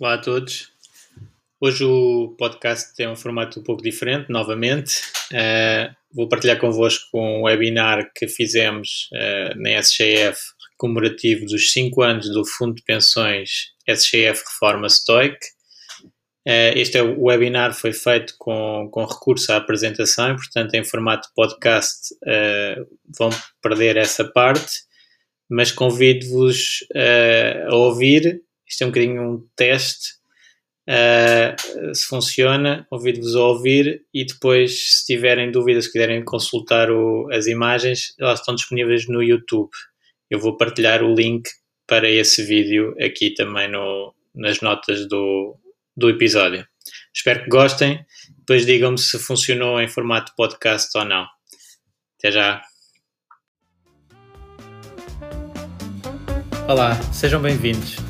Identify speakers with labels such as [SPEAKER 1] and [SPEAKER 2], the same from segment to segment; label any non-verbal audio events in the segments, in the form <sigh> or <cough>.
[SPEAKER 1] Olá a todos. Hoje o podcast tem um formato um pouco diferente, novamente. Uh, vou partilhar convosco um webinar que fizemos uh, na SGF comemorativo dos 5 anos do Fundo de Pensões SGF Reforma Stoic. Uh, este é o webinar foi feito com, com recurso à apresentação portanto, em formato podcast vão perder essa parte, mas convido-vos a ouvir isto é um bocadinho um teste. Uh, se funciona, ouvido-vos ouvir e depois, se tiverem dúvidas, se quiserem consultar o, as imagens, elas estão disponíveis no YouTube. Eu vou partilhar o link para esse vídeo aqui também no, nas notas do, do episódio. Espero que gostem. Depois digam-me se funcionou em formato podcast ou não. Até já. Olá, sejam bem-vindos.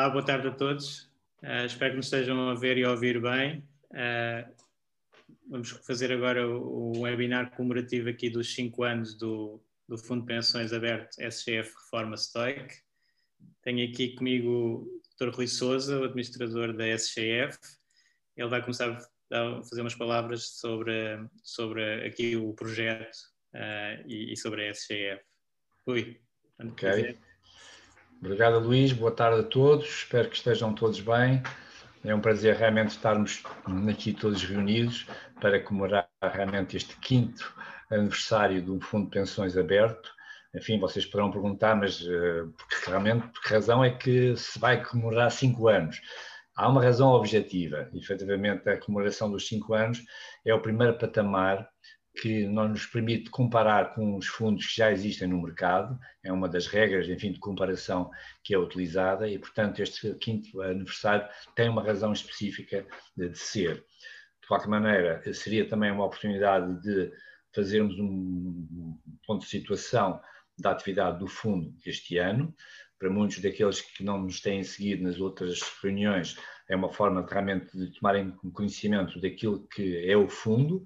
[SPEAKER 1] Olá, boa tarde a todos. Uh, espero que nos estejam a ver e a ouvir bem. Uh, vamos fazer agora o, o, webinar comemorativo aqui dos 5 anos do, do Fundo de Pensões Aberto SGF Reforma Stoic. Tenho aqui comigo o Dr. Rui Souza, o administrador da SGF. Ele vai começar a fazer umas palavras sobre, sobre aqui o projeto uh, e, e, sobre a SGF. Rui,
[SPEAKER 2] ok. Obrigado, Luís. Boa tarde a todos. Espero que estejam todos bem. É um prazer realmente estarmos aqui todos reunidos para comemorar realmente este quinto aniversário um fundo de pensões aberto. Enfim, vocês poderão perguntar, mas uh, porque realmente, por que razão é que se vai comemorar cinco anos? Há uma razão objetiva. Efetivamente, a comemoração dos cinco anos é o primeiro patamar que não nos permite comparar com os fundos que já existem no mercado, é uma das regras, enfim, de comparação que é utilizada e, portanto, este quinto aniversário tem uma razão específica de, ser. De qualquer maneira, seria também uma oportunidade de fazermos um ponto de situação da atividade do fundo este ano. Para muitos daqueles que não nos têm seguido nas outras reuniões, é uma forma realmente de tomarem conhecimento daquilo que é o fundo.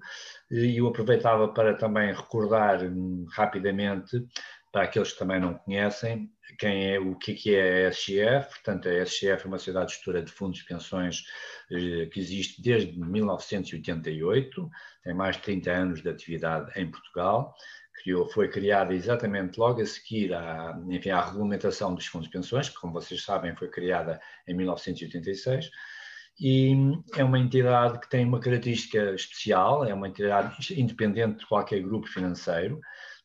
[SPEAKER 2] E eu aproveitava para também recordar hum, rapidamente para aqueles que também não conhecem quem é o que é a SGF, portanto a SGF é uma sociedade gestora de fundos de pensões eh, que existe desde 1988, tem mais de 30 anos de atividade em Portugal, criou, foi criada exatamente logo a seguir à, enfim, à regulamentação dos fundos de pensões, que, como vocês sabem, foi criada em 1986, e é uma entidade que tem uma característica especial, é uma entidade independente de qualquer grupo financeiro,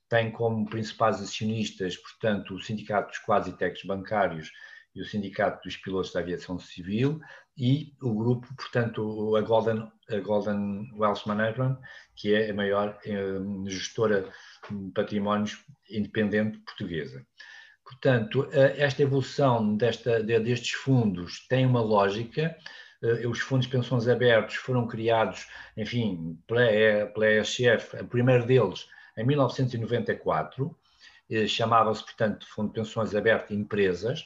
[SPEAKER 2] tem como principais acionistas, portanto, o Sindicato dos Quase Técnicos Bancários e o Sindicato dos Pilotos da Aviação Civil e o grupo, portanto, a Golden, a Golden Wealth Management, que é a maior eh, gestora de patrimónios independente portuguesa. Portanto, eh, esta evolução desta, destes fundos tem uma lógica. Eh, os fundos de pensões abertos foram criados, enfim, pela, pela ESF, o primeiro deles em 1994, chamava-se, portanto, Fundo de Pensões Aberto Empresas,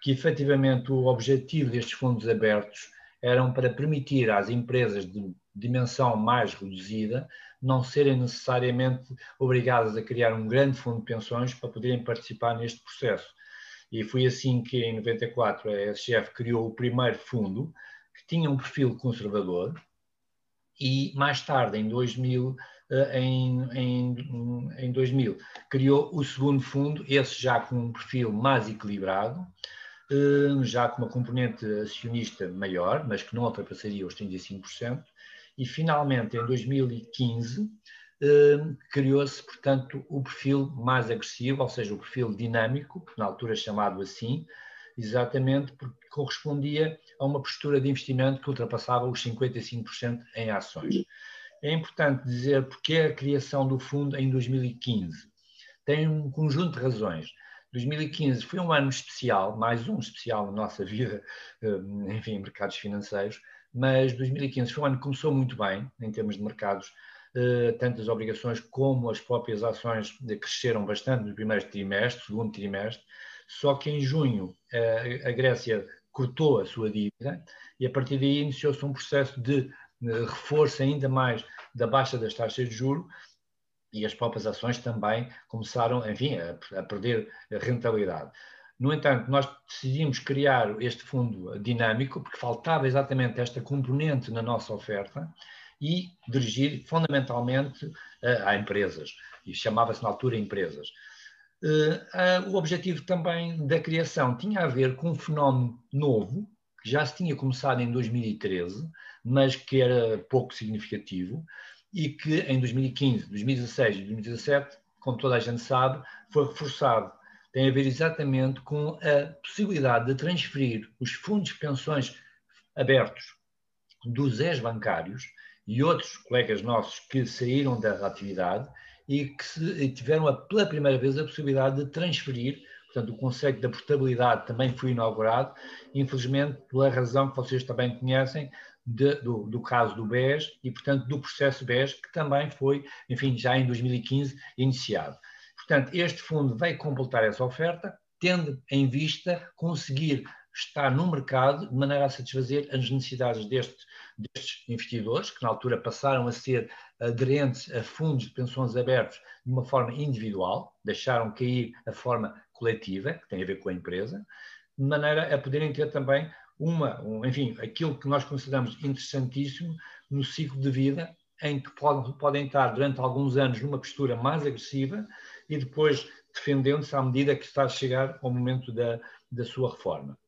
[SPEAKER 2] porque efetivamente o objetivo destes fundos abertos eram para permitir às empresas de dimensão mais reduzida não serem necessariamente obrigadas a criar um grande fundo de pensões para poderem participar neste processo. E foi assim que, em 94, a SGF criou o primeiro fundo, que tinha um perfil conservador, e mais tarde, em 2000, eh, em, em, em 2000 criou o segundo fundo, esse já com um perfil mais equilibrado, já com uma componente acionista maior, mas que não ultrapassaria os 35%, e finalmente em 2015 criou-se, portanto, o perfil mais agressivo, ou seja, o perfil dinâmico, na altura chamado assim, exatamente porque correspondia a uma postura de investimento que ultrapassava os 55% em ações. É importante dizer porque a criação do fundo em 2015 tem um conjunto de razões. 2015 foi um ano especial, mais um especial na nossa vida, eh, enfim, mercados financeiros, mas 2015 foi um ano que começou muito bem em termos de mercados, eh, tanto as obrigações como as próprias ações cresceram bastante no primeiro trimestre, segundo trimestre, só que em junho eh, a Grécia cortou a sua dívida e a partir daí iniciou-se um processo de reforço ainda mais da baixa das taxas de juro e as próprias ações também começaram, enfim, a, a perder rentabilidade. No entanto, nós decidimos criar este fundo dinâmico porque faltava exatamente esta componente na nossa oferta e dirigir fundamentalmente uh, a empresas, e chamava-se na altura empresas. Uh, uh, o objetivo também da criação tinha a ver com um fenómeno novo, que já se tinha começado em 2013, mas que era pouco significativo, e que em 2015, 2016 e 2017, como toda a gente sabe, foi reforçado. Tem a ver exatamente com a possibilidade de transferir os fundos de pensões abertos dos ex-bancários e outros colegas nossos que saíram da atividade e que se, tiveram a, pela primeira vez a possibilidade de transferir, portanto o conceito da portabilidade também foi inaugurado, infelizmente pela razão que vocês também conhecem, de, do, do, caso do BES e, portanto, do processo BES, que também foi, enfim, já em 2015 iniciado. Portanto, este fundo vai completar essa oferta, tendo em vista conseguir estar no mercado de maneira a satisfazer as necessidades destes, destes investidores, que na altura passaram a ser aderentes a fundos de pensões abertos de uma forma individual, deixaram cair a forma coletiva, que tem a ver com a empresa, de maneira a poderem ter também uma, um, enfim, aquilo que nós consideramos interessantíssimo no ciclo de vida, em que podem, estar durante alguns anos numa postura mais agressiva e depois defendendo-se à medida que está a chegar ao momento da, da sua reforma.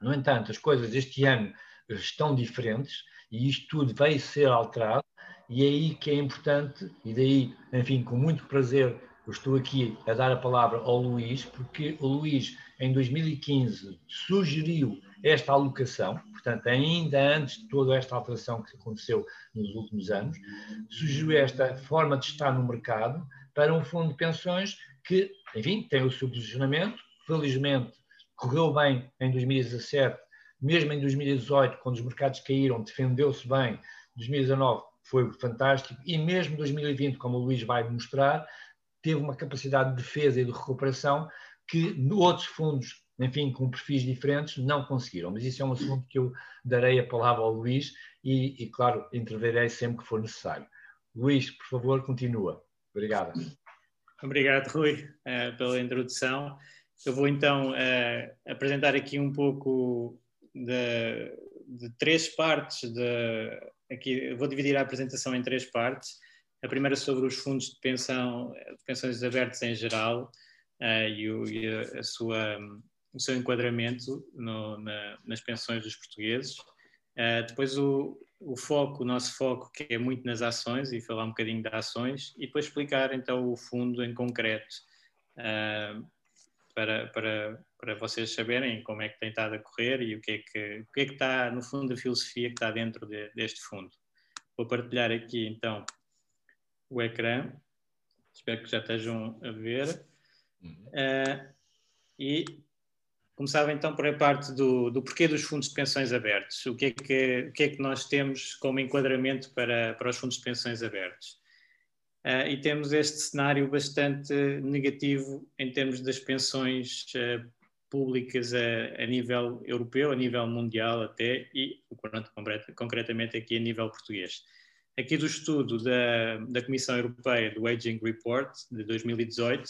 [SPEAKER 2] No entanto, as coisas este ano estão diferentes e isto tudo vai ser alterado, e é aí que é importante, e daí, enfim, com muito prazer, eu estou aqui a dar a palavra ao Luís, porque o Luís, em 2015, sugeriu esta alocação, portanto, ainda antes de toda esta alteração que aconteceu nos últimos anos, surgiu esta forma de estar no mercado para um fundo de pensões que, enfim, tem o seu posicionamento, felizmente correu bem em 2017, mesmo em 2018, quando os mercados caíram, defendeu-se bem, 2019 foi fantástico, e mesmo 2020, como o Luís vai mostrar, teve uma capacidade de defesa e de recuperação que outros fundos enfim, com perfis diferentes, não conseguiram. Mas isso é um assunto que eu darei a palavra ao Luís e, e claro, intervirei sempre que for necessário. Luís, por favor, continua. Obrigado.
[SPEAKER 1] Obrigado, Rui, uh, pela introdução. Eu vou então uh, apresentar aqui um pouco de, de três partes. De, aqui, vou dividir a apresentação em três partes. A primeira sobre os fundos de pensão, de pensões abertas em geral uh, e, o, e a, sua o seu enquadramento no, na, nas pensões dos portugueses. Uh, depois o, o, foco, o nosso foco, que é muito nas ações, e falar um bocadinho de ações, e depois explicar então o fundo em concreto, uh, para, para, para vocês saberem como é que tem estado a correr e o que é que, o que, é que está, no fundo, a filosofia que está dentro de, deste fundo. Vou partilhar aqui então o ecrã, espero que já estejam a ver. Uh, e Começava então por a parte do, do porquê dos fundos de pensões abertos. O que, é que, o que é que nós temos como enquadramento para, para os fundos de pensões abertos? Uh, e temos este cenário bastante negativo em termos das pensões uh, públicas a, a, nível europeu, a nível mundial até, e concretamente aqui a nível português. Aqui do estudo da, da Comissão Europeia do Aging Report de 2018,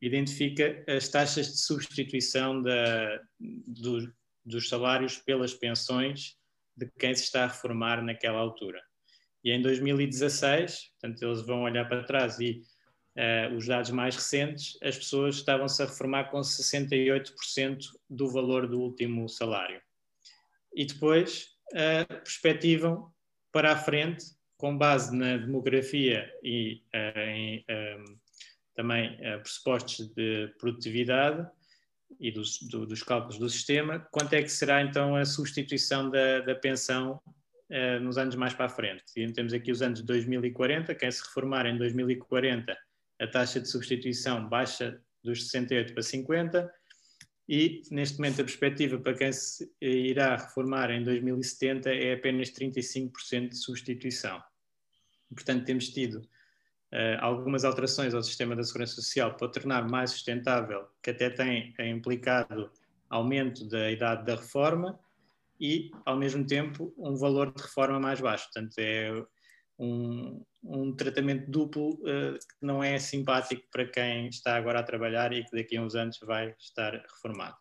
[SPEAKER 1] identifica as taxas de substituição da, do, dos salários pelas pensões de quem se está a reformar naquela altura. E em 2016, portanto, eles vão olhar para trás e uh, os dados mais recentes, as pessoas estavam-se a reformar com 68% do valor do último salário. E depois uh, perspectivam para a frente, com base na demografia e uh, em também uh, pressupostos de produtividade e dos, do, dos cálculos do sistema, quanto é que será então a substituição da, da pensão uh, nos anos mais para a frente. E temos aqui os anos 2040, quem se reformar em 2040 a taxa de substituição baixa dos 68 para 50 e neste momento a perspectiva para quem se irá reformar em 2070 é apenas 35% de substituição. Portanto, temos tido uh, algumas alterações ao sistema da segurança social para tornar mais sustentável, que até tem implicado aumento da idade da reforma e, ao mesmo tempo, um valor de reforma mais baixo. Portanto, é um, um tratamento duplo uh, que não é simpático para quem está agora a trabalhar e que daqui a uns anos vai estar reformado.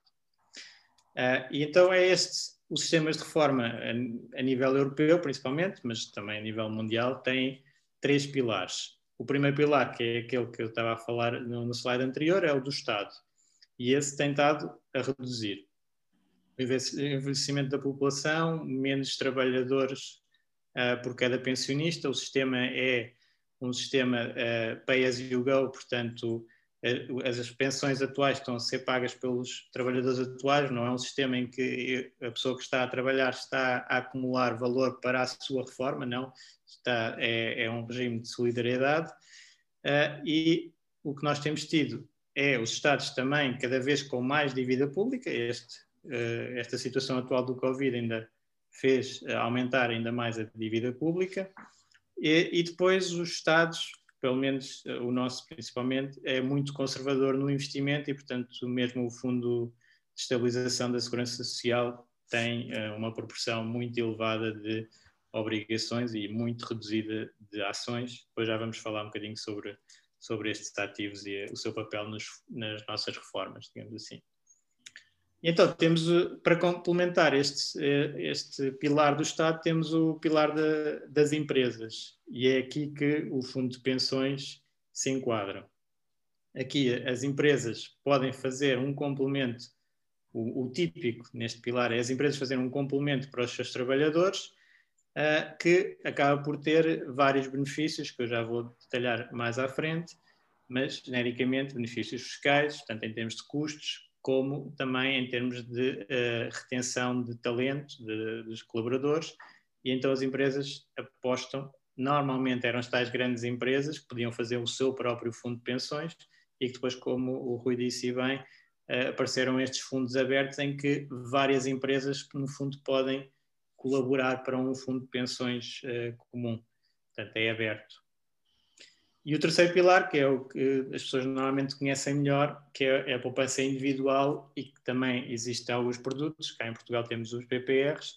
[SPEAKER 1] Uh, e então é este, os sistemas de reforma a, a, nível europeu principalmente, mas também a nível mundial, têm três pilares. O primeiro pilar, que é aquele que eu estava a falar no, no slide anterior, é o do Estado. E esse tem estado a reduzir. O envelhecimento da população, menos trabalhadores uh, por cada pensionista. O sistema é um sistema uh, pay as you go, portanto, as pensões atuais estão a ser pagas pelos trabalhadores atuais, não é um sistema em que a pessoa que está a trabalhar está a acumular valor para a sua reforma, não, está, é, é um regime de solidariedade. Uh, e o que nós temos tido é os Estados também, cada vez com mais dívida pública, este, uh, esta situação atual do Covid ainda fez aumentar ainda mais a dívida pública, e, e depois os Estados, pelo menos eh, o nosso principalmente, é muito conservador no investimento e, portanto, mesmo o Fundo de Estabilização da Segurança Social tem uh, uma proporção muito elevada de obrigações e muito reduzida de ações. Depois já vamos falar um bocadinho sobre, sobre estes ativos e o seu papel nos, nas nossas reformas, digamos assim. Então, temos, eh, para complementar este, eh, este pilar do Estado, temos o pilar das empresas. E é aqui que o Fundo de Pensões se enquadra. Aqui, as empresas podem fazer um complemento, o, o típico neste pilar é as empresas fazerem um complemento para os seus trabalhadores, uh, que acaba por ter vários benefícios, que eu já vou detalhar mais à frente, mas, genericamente, benefícios fiscais, tanto em termos de custos, como também em termos de uh, retenção de talento de, dos colaboradores, e então as empresas apostam, normalmente eram as tais grandes empresas que podiam fazer o seu próprio fundo de pensões, e que depois, como o Rui disse bem, uh, apareceram estes fundos abertos em que várias empresas, no fundo, podem colaborar para um fundo de pensões uh, comum. Portanto, é aberto. E o terceiro pilar, que é o que as pessoas normalmente conhecem melhor, que é, é a poupança individual e que também existem alguns produtos, cá em Portugal temos os PPRs,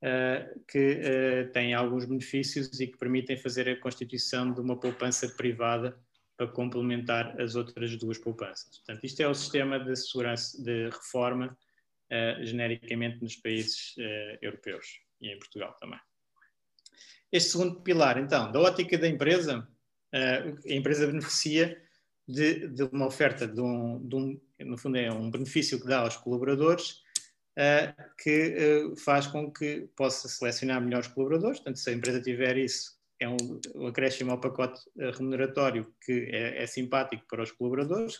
[SPEAKER 1] uh, que uh, têm alguns benefícios e que permitem fazer a constituição de uma poupança privada para complementar as outras duas poupanças. Portanto, isto é o sistema de segurança, de reforma, uh, genericamente nos países europeus e em Portugal também. Este segundo pilar, então, da ótica da empresa, a empresa beneficia de, de uma oferta, de um, de um, no fundo é um benefício que dá aos colaboradores, uh, que uh, faz com que possa selecionar melhores colaboradores, portanto se a empresa tiver isso, é um, um acréscimo ao pacote remuneratório que é, é simpático para os colaboradores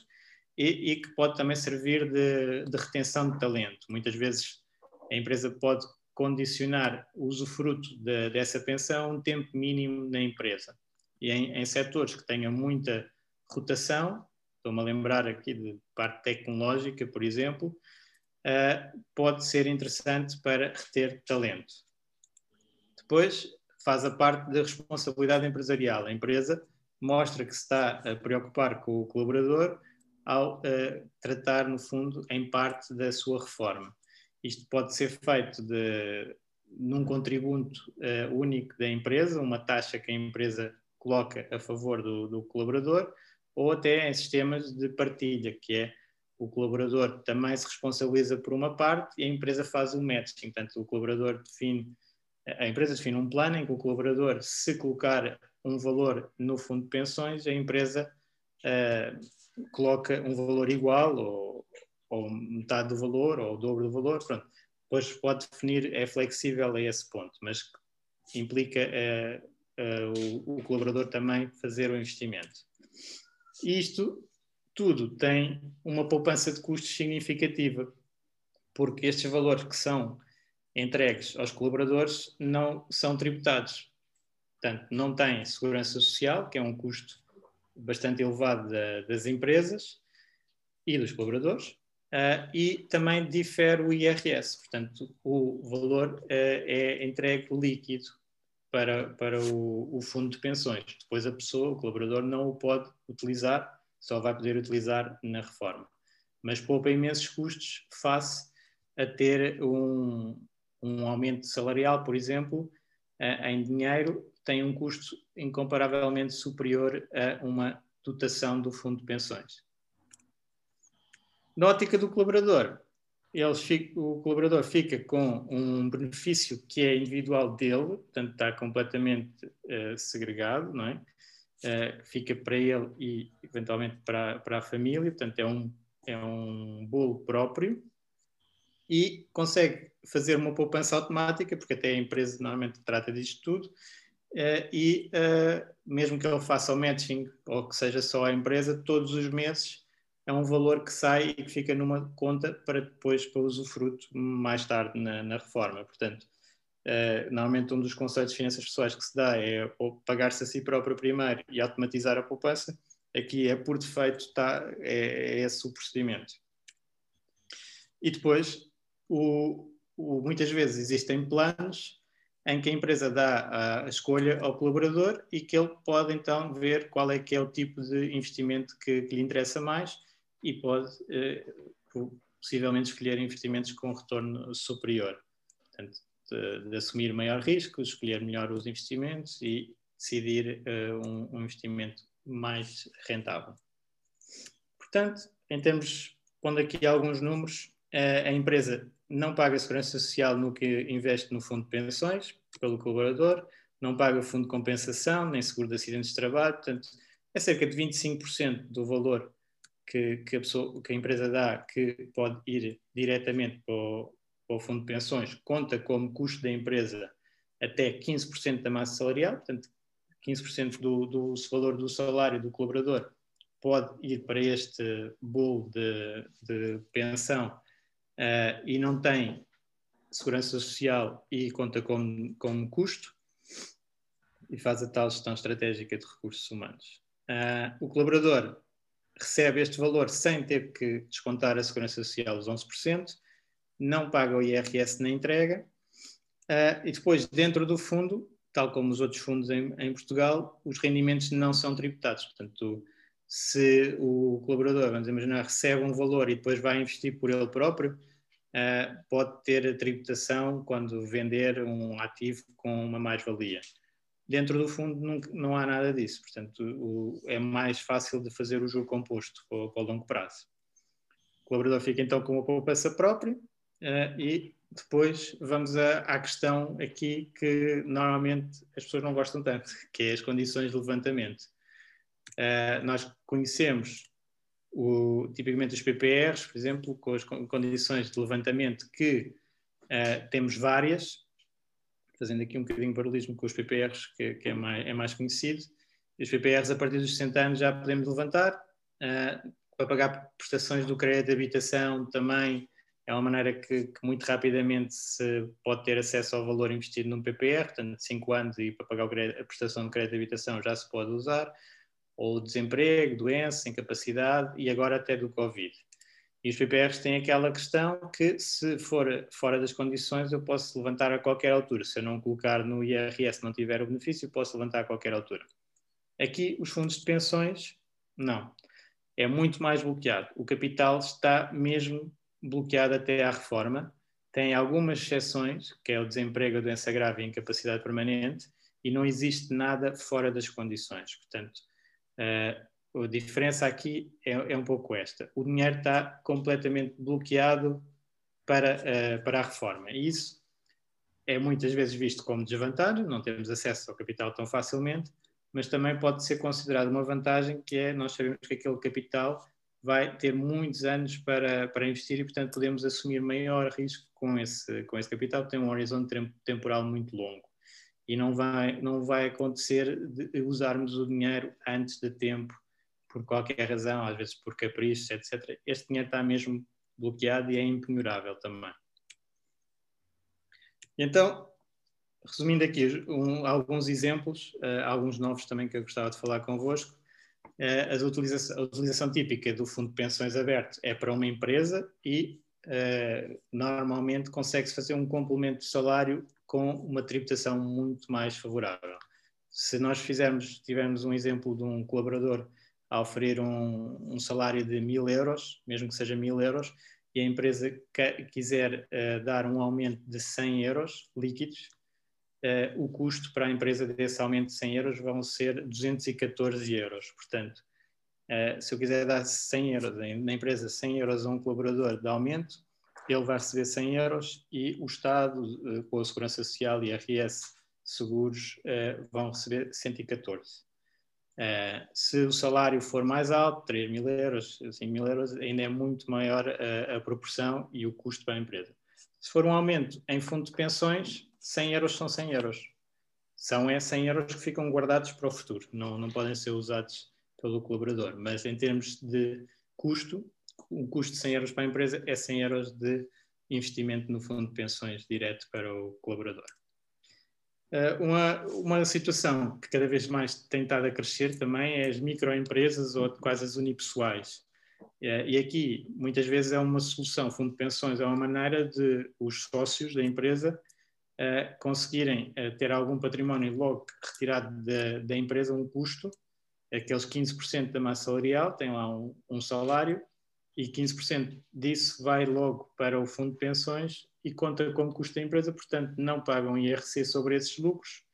[SPEAKER 1] e, e, que pode também servir de, de retenção de talento. Muitas vezes a empresa pode condicionar o usufruto de, dessa pensão a um tempo mínimo na empresa e em, em setores que tenham muita rotação, estou-me a lembrar aqui de parte tecnológica, por exemplo, uh, pode ser interessante para reter talento. Depois, faz a parte da responsabilidade empresarial. A empresa mostra que se está a preocupar com o colaborador ao uh, tratar, no fundo, em parte da sua reforma. Isto pode ser feito de, num contributo uh, único da empresa, uma taxa que a empresa coloca a favor do, do colaborador, ou até em sistemas de partilha, que é o colaborador também se responsabiliza por uma parte e a empresa faz o matching. Portanto, o colaborador define, a empresa define um plano em que o colorador, se colocar um valor no fundo de pensões, a empresa uh, coloca um valor igual ou, ou, metade do valor ou o dobro do valor, pronto. Depois pode definir, é flexível a esse ponto, mas implica uh, uh, o, o, colaborador também fazer o investimento. Isto tudo tem uma poupança de custos significativa, porque estes valores que são entregues aos colaboradores não são tributados. Portanto, não tem segurança social, que é um custo bastante elevado da, das empresas e dos colaboradores, uh, e também difere o IRS. Portanto, o valor uh, é entregue líquido para, para o, o, fundo de pensões. Depois a pessoa, o colaborador, não o pode utilizar, só vai poder utilizar na reforma. Mas poupa imensos custos face a ter um, um aumento salarial, por exemplo, em dinheiro, tem um custo incomparavelmente superior a uma dotação do fundo de pensões. Na ótica do colaborador, fica, o colaborador fica com um benefício que é individual dele, portanto está completamente uh, segregado, não é? Uh, fica para ele e eventualmente para, para a família, portanto é um, é um bolo próprio e consegue fazer uma poupança automática, porque até a empresa normalmente trata disto tudo, uh, e mesmo que ele faça o matching ou que seja só a empresa, todos os meses é um valor que sai e que fica numa conta para depois para usufruto mais tarde na, na reforma. Portanto, uh, normalmente um dos conceitos de finanças pessoais que se dá é pagar-se a si próprio primeiro e automatizar a poupança. Aqui é por defeito, está, é, é esse o procedimento. E depois, o, o, muitas vezes existem planos em que a empresa dá a escolha ao colaborador e que ele pode então ver qual é que é o tipo de investimento que, que lhe interessa mais e pode eh, possivelmente escolher investimentos com retorno superior. Portanto, de, de, assumir maior risco, escolher melhor os investimentos e decidir eh, um, um investimento mais rentável. Portanto, em termos, pondo aqui alguns números, a empresa não paga segurança social no que investe no fundo de pensões pelo colaborador, não paga fundo de compensação, nem seguro de acidentes de trabalho, portanto, é cerca de 25% do valor que, que, a pessoa, que a empresa dá que pode ir diretamente para o, para o fundo de pensões, conta como custo da empresa até 15% da massa salarial, portanto, 15% do, do valor do salário do colaborador pode ir para este bolo de, de pensão uh, e não tem segurança social e conta como, como custo e faz a tal gestão estratégica de recursos humanos. Uh, o colaborador recebe este valor sem ter que descontar a segurança social os 11%, não paga o IRS na entrega uh, e depois dentro do fundo, tal como os outros fundos em, em Portugal, os rendimentos não são tributados. Portanto, se o colaborador, vamos imaginar, recebe um valor e depois vai investir por ele próprio, uh, pode ter a tributação quando vender um ativo com uma mais-valia. Dentro do fundo não, não, há nada disso, portanto o, é mais fácil de fazer o juro composto para, para o longo prazo. O colaborador fica então com uma poupança própria uh, e depois vamos a, à questão aqui que normalmente as pessoas não gostam tanto, <laughs> que é as condições de levantamento. Uh, nós conhecemos o, tipicamente os PPRs, por exemplo, com as condições de levantamento que uh, temos várias, fazendo aqui um bocadinho de barulhismo com os PPRs, que, que é, mais, é, mais, conhecido. Os PPRs, a partir dos 60 anos, já podemos levantar. Uh, para pagar prestações do crédito de habitação também é uma maneira que, que, muito rapidamente se pode ter acesso ao valor investido num PPR, portanto, 5 anos e para pagar crédito, a prestação de crédito de habitação já se pode usar ou desemprego, doença, incapacidade e agora até do Covid. E os PPRs têm aquela questão que, se for fora das condições, eu posso levantar a qualquer altura. Se eu não colocar no IRS, não tiver o benefício, posso levantar a qualquer altura. Aqui, os fundos de pensões, não. É muito mais bloqueado. O capital está mesmo bloqueado até à reforma. Tem algumas exceções, que é o desemprego, a doença grave e a incapacidade permanente, e não existe nada fora das condições. Portanto, Uh, a diferença aqui é, é, um pouco esta. O dinheiro está completamente bloqueado para, uh, para a reforma. E isso é muitas vezes visto como desvantagem, não temos acesso ao capital tão facilmente, mas também pode ser considerado uma vantagem que é nós sabemos que aquele capital vai ter muitos anos para, para investir e, portanto, podemos assumir maior risco com esse, com esse capital, que tem um horizonte temporal muito longo. E não vai, não vai acontecer de usarmos o dinheiro antes de tempo, por qualquer razão, às vezes por caprichos, etc. Este dinheiro está mesmo bloqueado e é impenhorável também. Então, resumindo aqui um, alguns exemplos, uh, alguns novos também que eu gostava de falar convosco. Uh, a, utilização, típica do fundo de pensões aberto é para uma empresa e uh, normalmente consegue-se fazer um complemento de salário com uma tributação muito mais favorável. Se nós fizermos, tivermos um exemplo de um colaborador a oferecer um, um salário de mil euros, mesmo que seja mil euros, e a empresa quiser uh, dar um aumento de 100 euros líquidos, uh, o custo para a empresa desse aumento de 100 euros vão ser 214 euros. Portanto, uh, se eu quiser dar 100 euros na empresa, 100 euros a um colaborador de aumento, ele vai receber 100 euros e o Estado, com a Segurança Social e RS Seguros, vão receber 114. Uh, se o salário for mais alto, 3 mil euros, 5 mil euros, ainda é muito maior a, a, proporção e o custo para a empresa. Se for um aumento em fundo de pensões, 100 euros são 100 euros. São é 100 euros que ficam guardados para o futuro, não, não podem ser usados pelo colaborador. Mas em termos de custo, o custo de 100 euros para a empresa é 100 euros de investimento no fundo de pensões direto para o colaborador. Uh, uma, uma situação que cada vez mais tem estado a crescer também é as microempresas ou quase as unipessoais. Uh, e aqui, muitas vezes, é uma solução, fundo de pensões, é uma maneira de os sócios da empresa uh, conseguirem uh, ter algum património logo retirado da, da, empresa um custo, aqueles 15% da massa salarial, tem lá um, um salário, e 15% disso vai logo para o fundo de pensões e conta como custo da empresa, portanto não pagam IRC sobre esses lucros,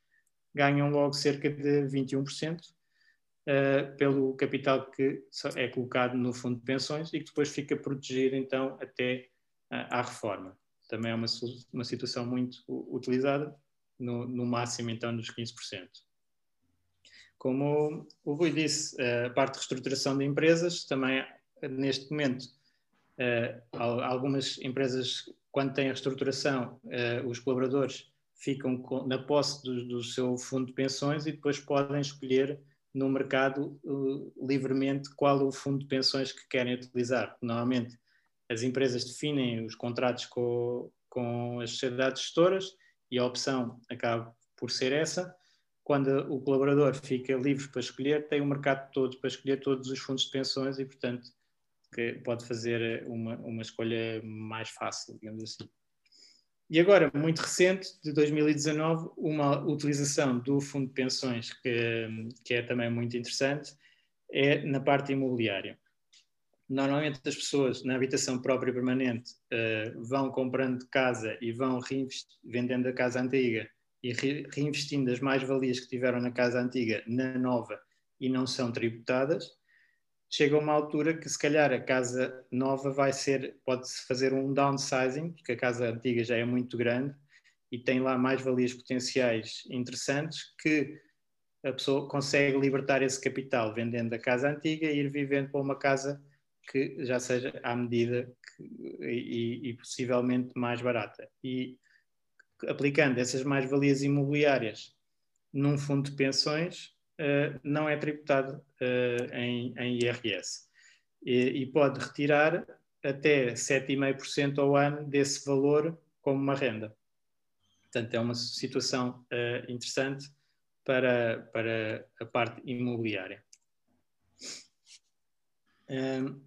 [SPEAKER 1] ganham logo cerca de 21% uh, pelo capital que é colocado no fundo de pensões e que depois fica protegido então até uh, à reforma também é uma, uma situação muito utilizada, no, no máximo então dos 15%. Como o Rui disse, a parte de reestruturação de empresas, também neste momento, eh, algumas empresas, quando têm a reestruturação, eh, os colaboradores ficam na posse do, do seu fundo de pensões e depois podem escolher no mercado uh, livremente qual o fundo de pensões que querem utilizar. Normalmente as empresas definem os contratos com, com as sociedades gestoras e a opção acaba por ser essa. Quando o colaborador fica livre para escolher, tem o mercado todo para escolher todos os fundos de pensões e, portanto, que pode fazer uma, uma escolha mais fácil, digamos assim. E agora, muito recente, de 2019, uma utilização do fundo de pensões que, que é também muito interessante é na parte imobiliária normalmente as pessoas na habitação própria permanente uh, vão comprando casa e vão vendendo a casa antiga e re reinvestindo as mais-valias que tiveram na casa antiga na nova e não são tributadas, chega uma altura que se calhar a casa nova vai ser, pode-se fazer um downsizing, porque a casa antiga já é muito grande e tem lá mais-valias potenciais interessantes que a pessoa consegue libertar esse capital vendendo a casa antiga e ir vivendo para uma casa que já seja à medida que, e, e, possivelmente mais barata. E aplicando essas mais-valias imobiliárias num fundo de pensões, não é tributado uh, em, em, IRS. E, e pode retirar até 7,5% ao ano desse valor como uma renda. Portanto, é uma situação uh, interessante para, para a parte imobiliária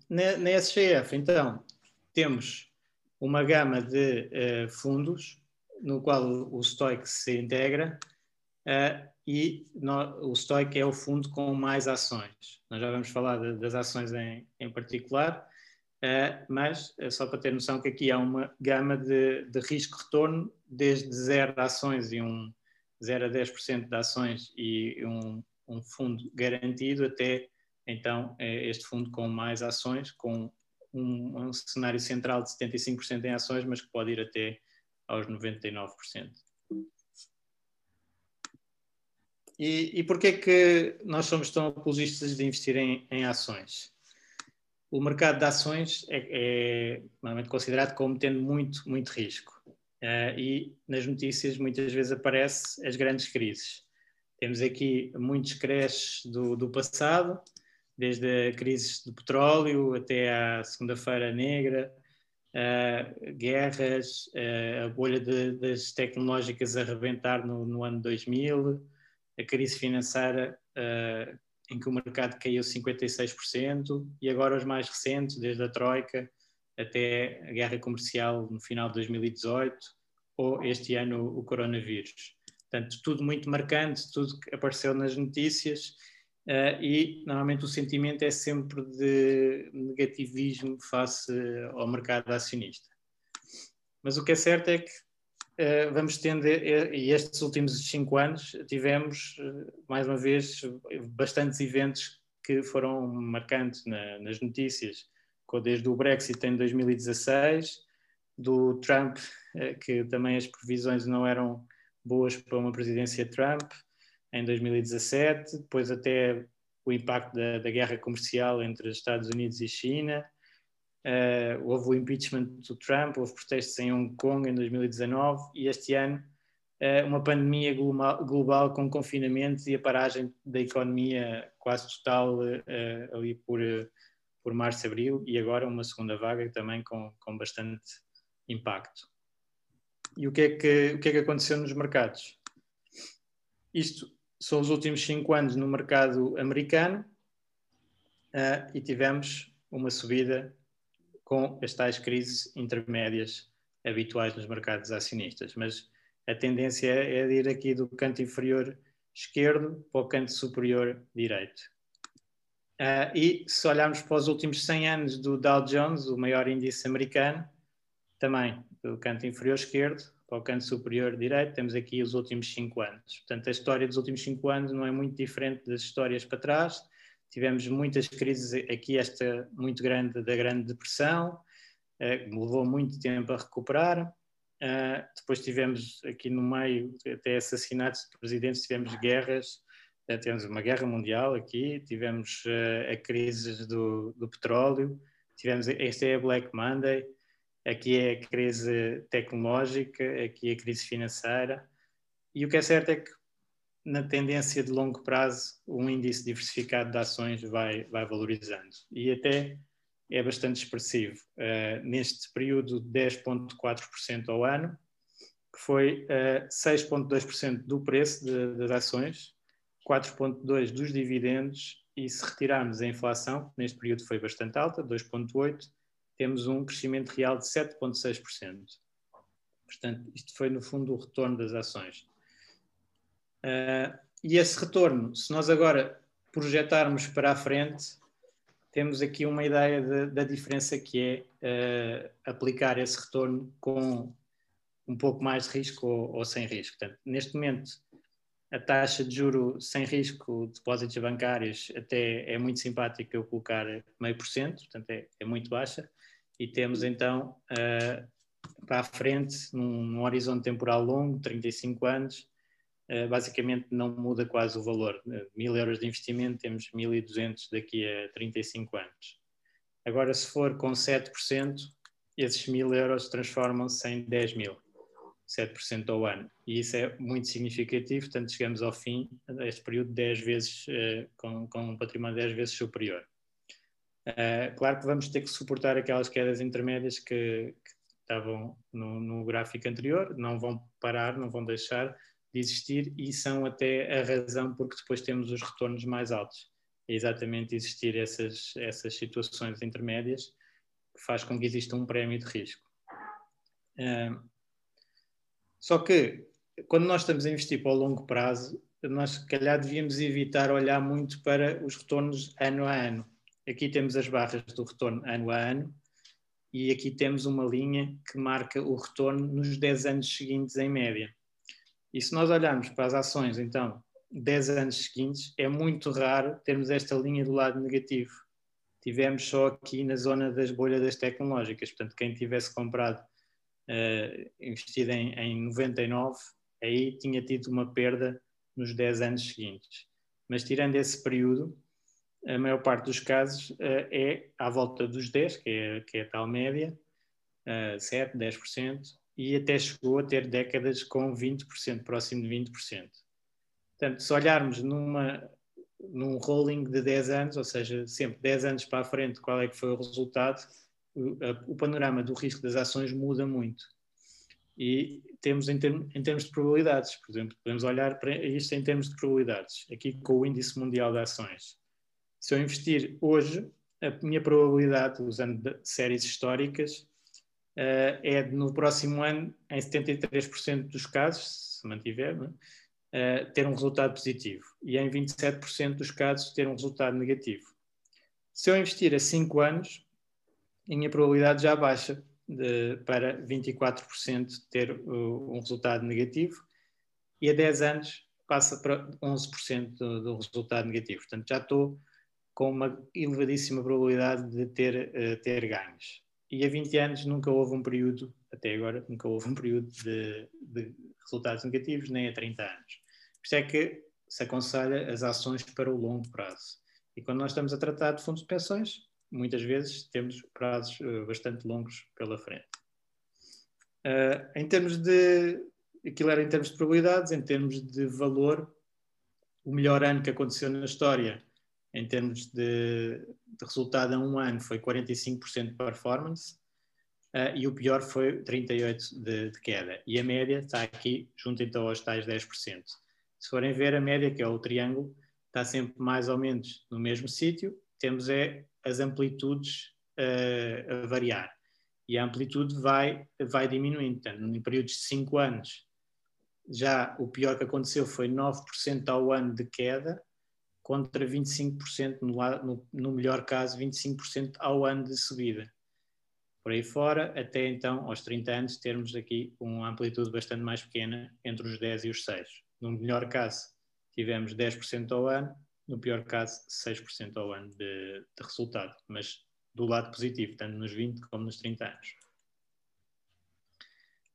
[SPEAKER 1] na, na SGF, então, temos uma gama de uh, fundos no qual o, Stoic se integra uh, e no, o Stoic é o fundo com mais ações. Nós já vamos falar de, das ações em, em particular, uh, mas é só para ter noção que aqui há uma gama de, de risco-retorno desde 0 ações e um 0 a 10% de ações e um, um fundo garantido até então é este fundo com mais ações, com um, um cenário central de 75% em ações, mas que pode ir até aos 99%. E, e porquê que nós somos tão apologistas de investir em, em ações? O mercado de ações é, é normalmente considerado como tendo muito, muito risco. Uh, e nas notícias muitas vezes aparecem as grandes crises. Temos aqui muitos creches do, do passado, desde a crise do petróleo até à Segunda-feira Negra, uh, guerras, uh, a bolha de, das tecnológicas a rebentar no, no, ano 2000, a crise financeira uh, em que o mercado caiu 56%, e agora os mais recentes, desde a Troika até a guerra comercial no final de 2018, ou este ano o coronavírus. Portanto, tudo muito marcante, tudo que apareceu nas notícias Uh, e normalmente o sentimento é sempre de negativismo face ao mercado acionista. Mas o que é certo é que vamos tendo, e estes últimos cinco anos, tivemos, uh, mais uma vez, bastantes eventos que foram marcantes na, nas notícias, desde o Brexit em 2016, do Trump, que também as previsões não eram boas para uma presidência Trump, em 2017, depois até o impacto da, da guerra comercial entre Estados Unidos e China, uh, houve o impeachment do Trump, houve protestos em Hong Kong em 2019 e este ano uh, uma pandemia global, global, com confinamento e a paragem da economia quase total uh, ali por, por março, abril e agora uma segunda vaga também com, com bastante impacto. E o que, é que, o que é que aconteceu nos mercados? Isto são os últimos cinco anos no mercado americano e tivemos uma subida com as tais crises intermédias habituais nos mercados acionistas. Mas a tendência é de ir aqui do canto inferior esquerdo para o canto superior direito. Uh, e se olharmos para os últimos 100 anos do Dow Jones, o maior índice americano, também do canto inferior esquerdo, para o canto superior direito, temos aqui os últimos cinco anos. Portanto, a história dos últimos cinco anos não é muito diferente das histórias para trás. Tivemos muitas crises, aqui esta muito grande da Grande Depressão, eh, levou muito tempo a recuperar. Uh, depois tivemos aqui no meio até assassinatos de presidentes, tivemos guerras, uh, tivemos uma guerra mundial aqui, tivemos a crise do, do petróleo, tivemos, esta é a Black Monday, aqui é a crise tecnológica, aqui é a crise financeira. E o que é certo é que, na tendência de longo prazo, um índice diversificado de ações vai, vai valorizando. E até é bastante expressivo. Uh, neste período, 10,4% ao ano, que foi uh, eh, 6,2% do preço de, das ações, 4,2% dos dividendos, e se retirarmos a inflação, neste período foi bastante alta, 2,8%, temos um crescimento real de 7,6%. Portanto, isto foi no fundo o retorno das ações. Uh, e esse retorno, se nós agora projetarmos para a frente, temos aqui uma ideia de, da diferença que é uh, aplicar esse retorno com um pouco mais de risco ou, ou, sem risco. Portanto, neste momento, a taxa de juro sem risco, depósitos bancários, até é muito simpática eu colocar meio por cento, portanto é, é muito baixa e temos então uh, para a frente, num, num, horizonte temporal longo, 35 anos, basicamente não muda quase o valor. Uh, mil euros de investimento, temos 1.200 daqui a 35 anos. Agora, se for com 7%, esses mil euros transformam-se em 10 mil, 7% ao ano. E isso é muito significativo, portanto, chegamos ao fim deste período 10 vezes, uh, com, com um património 10 vezes superior. Claro que vamos ter que suportar aquelas quedas intermédias que, que estavam no, no, gráfico anterior, não vão parar, não vão deixar de existir e são até a razão porque depois temos os retornos mais altos. É exatamente existir essas, essas situações intermédias que faz com que exista um prémio de risco. Uh, só que quando nós estamos a investir para o longo prazo, nós se calhar devíamos evitar olhar muito para os retornos ano a ano Aqui temos as barras do retorno ano a ano e aqui temos uma linha que marca o retorno nos 10 anos seguintes em média. E se nós olharmos para as ações, então, 10 anos seguintes, é muito raro termos esta linha do lado negativo. Tivemos só aqui na zona das bolhas das tecnológicas. Portanto, quem tivesse comprado, uh, investido em, em 99, aí tinha tido uma perda nos 10 anos seguintes. Mas tirando esse período, a maior parte dos casos uh, é à volta dos 10, que é, que é a tal média, uh, 7, 10%, e até chegou a ter décadas com 20%, próximo de 20%. Portanto, se olharmos numa, num rolling de 10 anos, ou seja, sempre 10 anos para a frente, qual é que foi o resultado, o, o panorama do risco das ações muda muito. E temos em, term, em, termos de probabilidades, por exemplo, podemos olhar para isto em termos de probabilidades, aqui com o índice mundial de ações. Se eu investir hoje, a minha probabilidade, usando séries históricas, uh, é de, no próximo ano, em 73% dos casos, se mantiver, uh, ter um resultado positivo e em 27% dos casos ter um resultado negativo. Se eu investir a 5 anos, a minha probabilidade já baixa de, para 24% ter uh, um resultado negativo e a 10 anos passa para 11% do, do resultado negativo. Portanto, já estou com uma elevadíssima probabilidade de ter, uh, ter ganhos. E a 20 anos nunca houve um período, até agora, nunca houve um período de, de resultados negativos, nem a 30 anos. Por isso é que se aconselha as ações para o longo prazo. E quando nós estamos a tratar de fundos de pensões, muitas vezes temos prazos uh, bastante longos pela frente. Uh, em termos de. Aquilo era em termos de probabilidades, em termos de valor, o melhor ano que aconteceu na história em termos de, de resultado a um ano foi 45% de performance uh, e o pior foi 38% de, de, queda. E a média está aqui junto então aos tais 10%. Se forem ver a média, que é o triângulo, está sempre mais ou menos no mesmo sítio, temos é as amplitudes uh, a variar. E a amplitude vai, vai diminuindo. Portanto, em períodos de 5 anos, já o pior que aconteceu foi 9% ao ano de queda, contra 25%, no, no, no melhor caso, 25% ao ano de subida. Por aí fora, até então, aos 30 anos, termos aqui uma amplitude bastante mais pequena entre os 10 e os 6. No melhor caso, tivemos 10% ao ano, no pior caso, 6% ao ano de, de, resultado, mas do lado positivo, tanto nos 20 como nos 30 anos.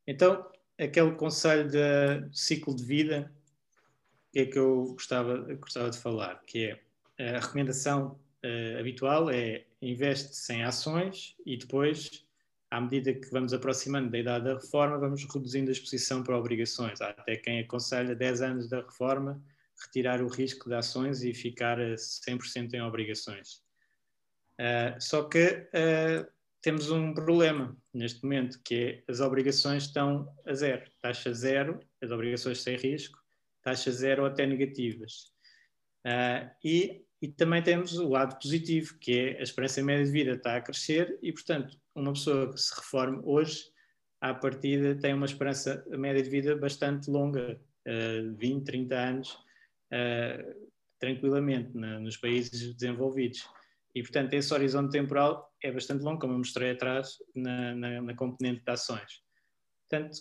[SPEAKER 1] Então, aquele conselho de ciclo de vida que é que eu gostava, gostava de falar, que é a recomendação uh, habitual é investe-se ações e depois, à medida que vamos aproximando da idade da reforma, vamos reduzindo a exposição para obrigações. Há até quem aconselha 10 anos da reforma retirar o risco de ações e ficar a 100% em obrigações. Uh, só que uh, temos um problema neste momento, que é as obrigações estão a zero, taxa zero, as obrigações sem risco, taxa zero ou até negativas. Uh, e, e também temos o lado positivo, que é a esperança média de vida está a crescer e, portanto, uma pessoa que se reforme hoje, à partida, tem uma esperança média de vida bastante longa, uh, 20, 30 anos, uh, tranquilamente, na, nos países desenvolvidos. E, portanto, esse horizonte temporal é bastante longo, como eu mostrei atrás na, na, na componente de ações. Portanto,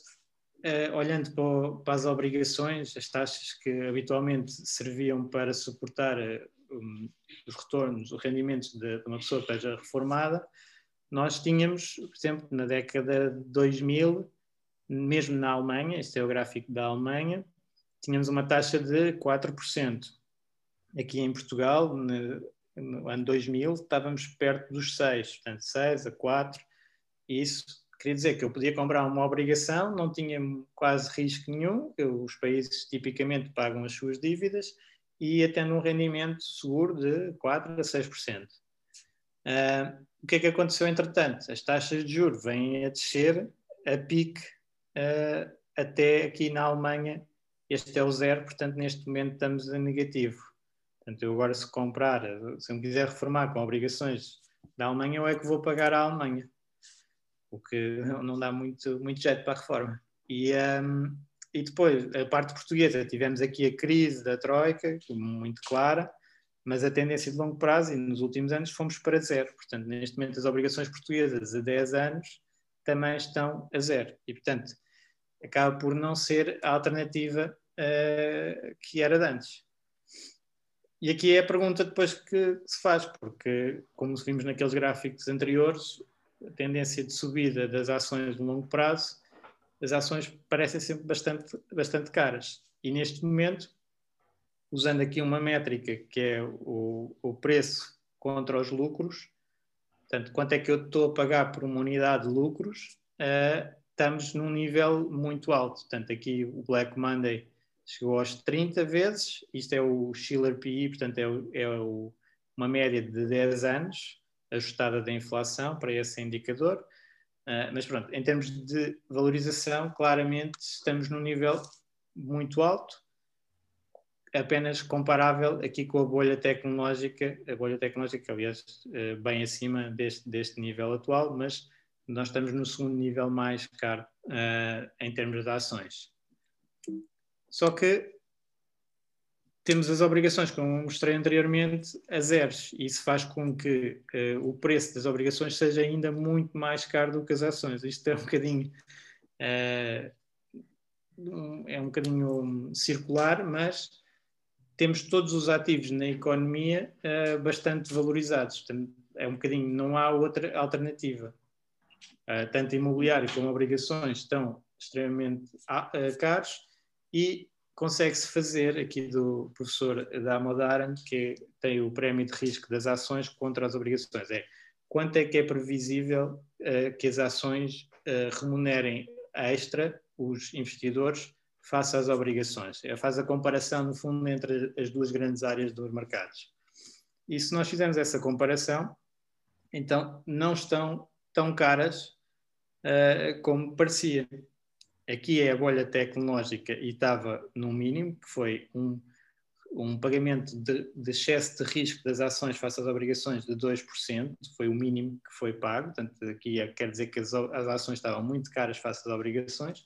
[SPEAKER 1] Uh, olhando para, para, as obrigações, as taxas que habitualmente serviam para suportar uh, um, os retornos, os rendimentos de, de, uma pessoa que esteja reformada, nós tínhamos, por exemplo, na década de 2000, mesmo na Alemanha, este é o gráfico da Alemanha, tínhamos uma taxa de 4%. Aqui em Portugal, no, no ano 2000, estávamos perto dos 6%, portanto 6 a 4%, e isso queria dizer que eu podia comprar uma obrigação, não tinha quase risco nenhum, os países tipicamente pagam as suas dívidas e ia tendo um rendimento seguro de 4 a 6%. Uh, ah, o que é que aconteceu entretanto? As taxas de juros vêm a descer a pique uh, até aqui na Alemanha, este é o zero, portanto neste momento estamos a negativo. Portanto, eu agora se comprar, se eu me quiser reformar com obrigações da Alemanha, eu é que vou pagar à Alemanha o que não dá muito, muito jeito para a reforma. E, um, e depois, a parte portuguesa, tivemos aqui a crise da Troika, muito clara, mas a tendência de longo prazo, e nos últimos anos fomos para zero. Portanto, neste momento, as obrigações portuguesas a 10 anos também estão a zero. E, portanto, acaba por não ser a alternativa uh, que era de antes. E aqui é a pergunta depois que se faz, porque, como vimos naqueles gráficos anteriores, a tendência de subida das ações de longo prazo, as ações parecem sempre bastante, bastante caras. E neste momento, usando aqui uma métrica que é o, o preço contra os lucros, portanto, quanto é que eu estou a pagar por uma unidade de lucros, uh, estamos num nível muito alto. Portanto, aqui o Black Monday chegou aos 30 vezes, isto é o Schiller PI, portanto, é, o, é o, uma média de 10 anos, ajustada da inflação para esse indicador. Uh, mas pronto, em termos de valorização, claramente estamos num nível muito alto, apenas comparável aqui com a bolha tecnológica, a bolha tecnológica, aliás, uh, bem acima deste, deste nível atual, mas nós estamos no segundo nível mais caro uh, em termos de ações. Só que temos as obrigações, como mostrei anteriormente, a zeros. E isso faz com que uh, o preço das obrigações seja ainda muito mais caro do que as ações. Isto é um bocadinho. Uh, é um bocadinho circular, mas temos todos os ativos na economia uh, bastante valorizados. É um bocadinho, não há outra alternativa. tanto imobiliário como obrigações estão extremamente caros e consegue-se fazer aqui do professor da Modaran, que tem o prémio de risco das ações contra as obrigações. É quanto é que é previsível uh, que as ações uh, remunerem extra os investidores face às obrigações. É, faz a comparação, no fundo, entre as duas grandes áreas dos mercados. E se nós fizermos essa comparação, então não estão tão caras uh, como parecia aqui é a bolha tecnológica e estava no mínimo, que foi um, um pagamento de, de, excesso de risco das ações face às obrigações de 2%, foi o mínimo que foi pago, portanto aqui é, quer dizer que as, as ações estavam muito caras face às obrigações.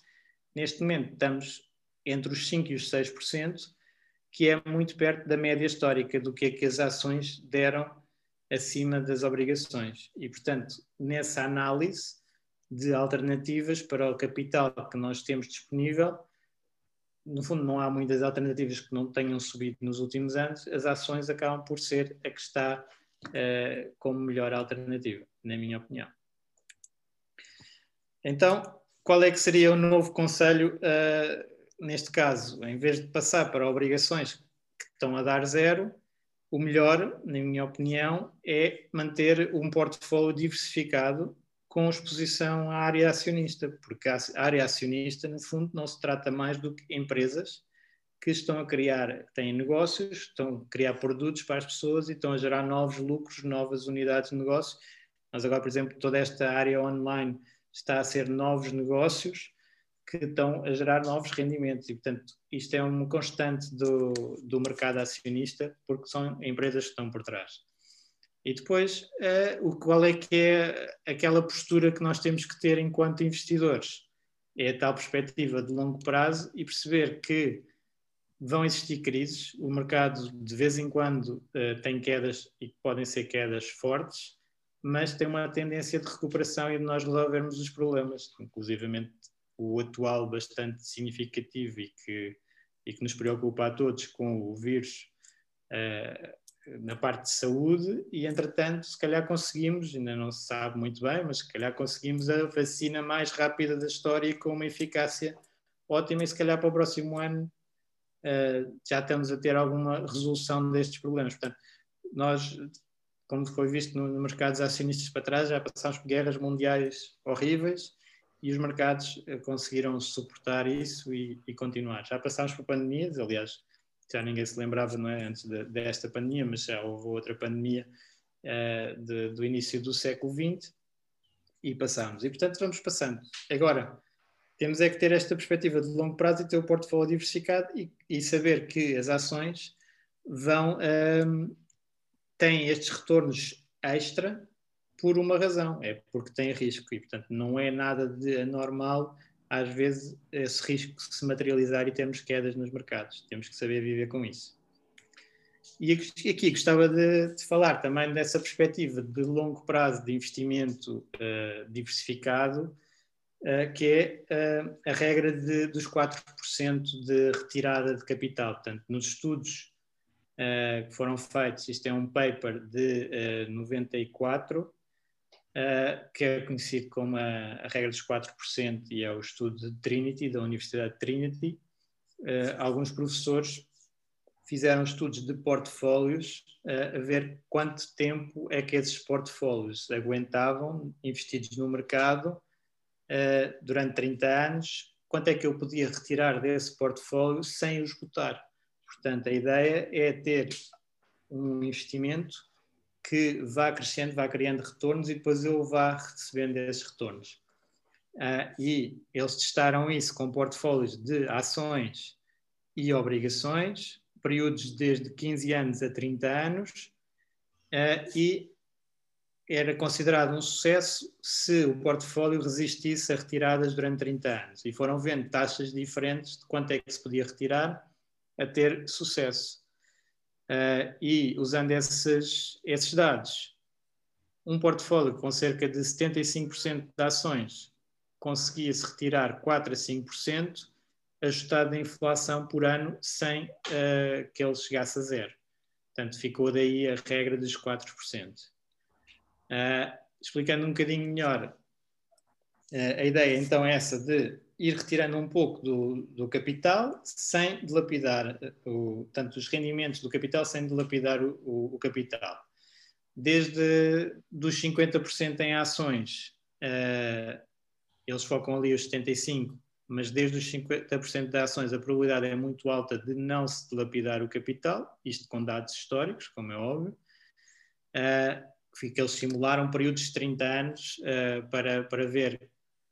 [SPEAKER 1] Neste momento estamos entre os 5% e os 6%, que é muito perto da média histórica do que é que as ações deram acima das obrigações. E, portanto, nessa análise, de alternativas para o capital que nós temos disponível. No fundo, não há muitas alternativas que não tenham subido nos últimos anos. As ações acabam por ser a que está uh, como melhor alternativa, na minha opinião. Então, qual é que seria o novo conselho uh, neste caso? Em vez de passar para obrigações que estão a dar zero, o melhor, na minha opinião, é manter um portfólio diversificado com exposição à área acionista, porque a área acionista, no fundo, não se trata mais do que empresas que estão a criar, têm negócios, estão a criar produtos para as pessoas e estão a gerar novos lucros, novas unidades de negócio. Mas agora, por exemplo, toda esta área online está a ser novos negócios que estão a gerar novos rendimentos e, portanto, isto é uma constante do, do mercado acionista porque são empresas que estão por trás. E depois, uh, o qual é que é aquela postura que nós temos que ter enquanto investidores? É a tal perspectiva de longo prazo e perceber que vão existir crises, o mercado de vez em quando uh, tem quedas e podem ser quedas fortes, mas tem uma tendência de recuperação e de nós resolvermos os problemas, inclusivamente o atual bastante significativo e que, e que nos preocupa a todos com o vírus. Uh, na parte de saúde e, entretanto, se calhar conseguimos, ainda não se sabe muito bem, mas se calhar conseguimos a vacina mais rápida da história e com uma eficácia ótima e se calhar para o próximo ano uh, já estamos a ter alguma resolução destes problemas. Portanto, nós, como foi visto nos no mercados acionistas para trás, já passámos por guerras mundiais horríveis e os mercados uh, conseguiram suportar isso e, e continuar. Já passámos por pandemias, aliás, já ninguém se lembrava não é, antes de, desta pandemia, mas já houve outra pandemia uh, de, do início do século XX e passámos. E portanto vamos passando. Agora, temos é que ter esta perspectiva de longo prazo e ter o portfólio diversificado e, e saber que as ações vão um, ehm, têm estes retornos extra por uma razão, é porque tem risco e portanto não é nada de anormal às vezes esse risco se materializar e termos quedas nos mercados. Temos que saber viver com isso. E aqui gostava de, de falar também dessa perspectiva de longo prazo de investimento uh, diversificado, uh, que é uh, a regra de, dos 4% de retirada de capital. Portanto, nos estudos que foram feitos, isto é um paper de 94, uh, que é conhecido como a, a, regra dos 4% e é o estudo de Trinity, da Universidade de Trinity. Uh, alguns professores fizeram estudos de portfólios uh, a ver quanto tempo é que esses portfólios aguentavam investidos no mercado durante 30 anos, quanto é que eu podia retirar desse portfólio sem o esgotar. Portanto, a ideia é ter um investimento que vá crescendo, vá criando retornos e depois eu vá recebendo esses retornos. Uh, e eles testaram isso com portfólios de ações e obrigações, períodos desde 15 anos a 30 anos, uh, e era considerado um sucesso se o portfólio resistisse a retiradas durante 30 anos. E foram vendo taxas diferentes de quanto é que se podia retirar a ter sucesso. Uh, e usando esses, esses dados, um portfólio com cerca de 75% de ações conseguia-se retirar 4 a 5%, ajustado da inflação por ano, sem uh, que ele chegasse a zero. Portanto, ficou daí a regra dos 4%. Uh, explicando um bocadinho melhor, uh, a ideia então é essa de ir retirando um pouco do, do capital sem dilapidar, o, tanto os rendimentos do capital sem dilapidar o, o, o capital. Desde dos 50% em ações, uh, eles focam ali os 75%, mas desde os 50% de ações a probabilidade é muito alta de não se dilapidar o capital, isto com dados históricos, como é óbvio. Uh, que eles simularam períodos de 30 anos uh, para, para ver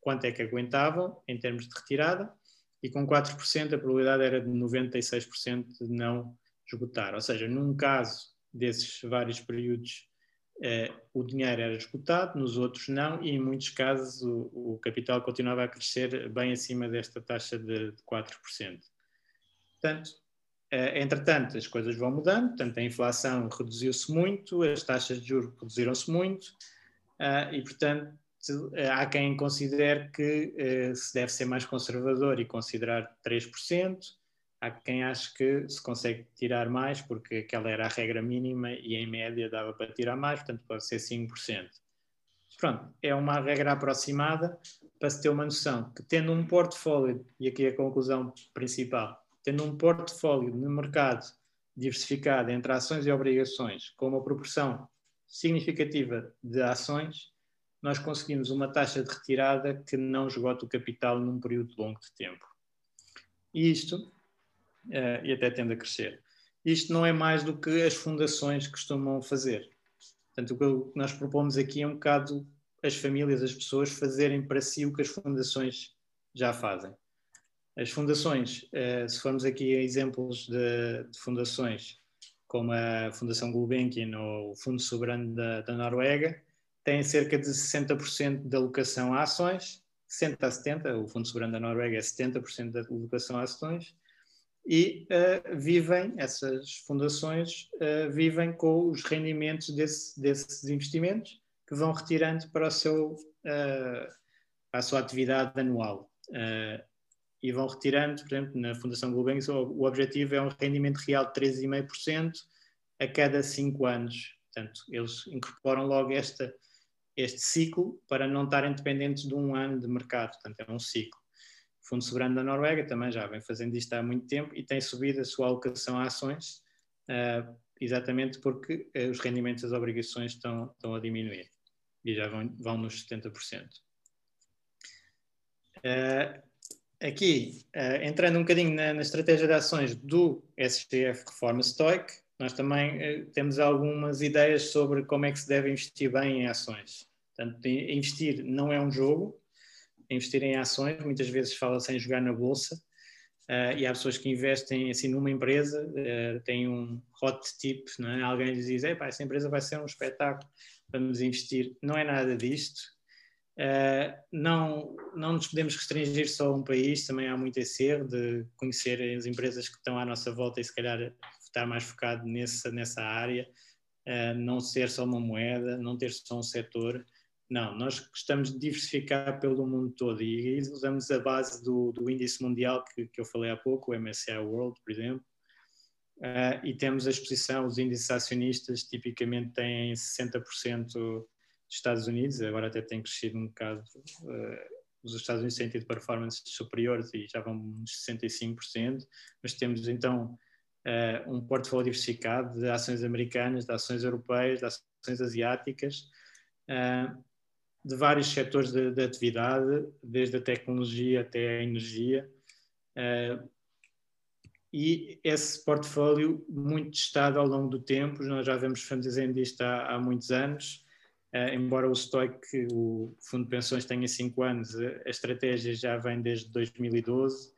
[SPEAKER 1] quanto é que aguentavam em termos de retirada, e com 4% a probabilidade era de 96% de não esgotar. Ou seja, num caso desses vários períodos, eh, o dinheiro era esgotado, nos outros não, e em muitos casos o, o capital continuava a crescer bem acima desta taxa de, de 4%. Portanto, eh, entretanto, as coisas vão mudando, portanto, a inflação reduziu-se muito, as taxas de juros reduziram-se muito, eh, e, portanto, há quem considere que uh, se deve ser mais conservador e considerar 3%, há quem ache que se consegue tirar mais, porque aquela era a regra mínima e em média dava para tirar mais, portanto pode ser 5%. Pronto, é uma regra aproximada para se ter uma noção que tendo um portfólio, e aqui é a conclusão principal, tendo um portfólio no mercado diversificado entre ações e obrigações, com uma proporção significativa de ações, nós conseguimos uma taxa de retirada que não esgota o capital num período longo de tempo. E isto, uh, e até tende a crescer, isto não é mais do que as fundações costumam fazer. Portanto, o que nós propomos aqui é um bocado as famílias, as pessoas fazerem para si o que as fundações já fazem. As fundações, uh, se formos aqui a exemplos de, de, fundações, como a Fundação Gulbenkian ou o Fundo Soberano da, da Noruega, tem cerca de 60% de alocação a ações, 60 a 70, o Fundo Soberano da Noruega é 70% da alocação a ações, e uh, vivem, essas fundações uh, vivem com os rendimentos desse, desses investimentos que vão retirando para, seu, uh, para a sua atividade anual. e vão retirando, por exemplo, na Fundação Gulbenkian, o, o objetivo é um rendimento real de 3,5% a cada 5 anos. Portanto, eles incorporam logo esta este ciclo para não estarem dependentes de um ano de mercado, portanto é um ciclo. O Fundo Soberano da Noruega também já vem fazendo isto há muito tempo e tem subido a sua alocação a ações, uh, exatamente porque uh, os rendimentos das obrigações estão, estão a diminuir e já vão, vão nos 70%. Uh, aqui, uh, entrando um bocadinho na, na, estratégia de ações do SGF Reforma Stoic, nós também uh, temos algumas ideias sobre como é que se deve investir bem em ações. Portanto, investir não é um jogo, investir em ações, muitas vezes fala-se em jogar na bolsa, uh, e há pessoas que investem assim numa empresa, uh, tem um hot tip, é? alguém lhes diz, essa empresa vai ser um espetáculo, vamos investir. Não é nada disto. Uh, não, não nos podemos restringir só a um país, também há muito esse erro de conhecer as empresas que estão à nossa volta e se calhar estar mais focado nessa, nessa área, não ser só uma moeda, não ter só um setor, não, nós gostamos de diversificar pelo mundo todo e usamos a base do, do índice mundial que, que eu falei há pouco, o MSCI World, por exemplo, uh, e temos a exposição, os índices acionistas tipicamente têm 60% dos Estados Unidos, agora até tem crescido um bocado, uh, os Estados Unidos têm tido performances superiores e já vão uns 65%, mas temos então uh, um portfólio diversificado de ações americanas, de ações europeias, de ações asiáticas, uh, de vários setores de, de, atividade, desde a tecnologia até a energia. Uh, e esse portfólio muito testado ao longo do tempo, nós já vemos fazendo isto há, há muitos anos, uh, embora o Stoic, o Fundo de Pensões, tenha 5 anos, a estratégia já vem desde 2012 uh,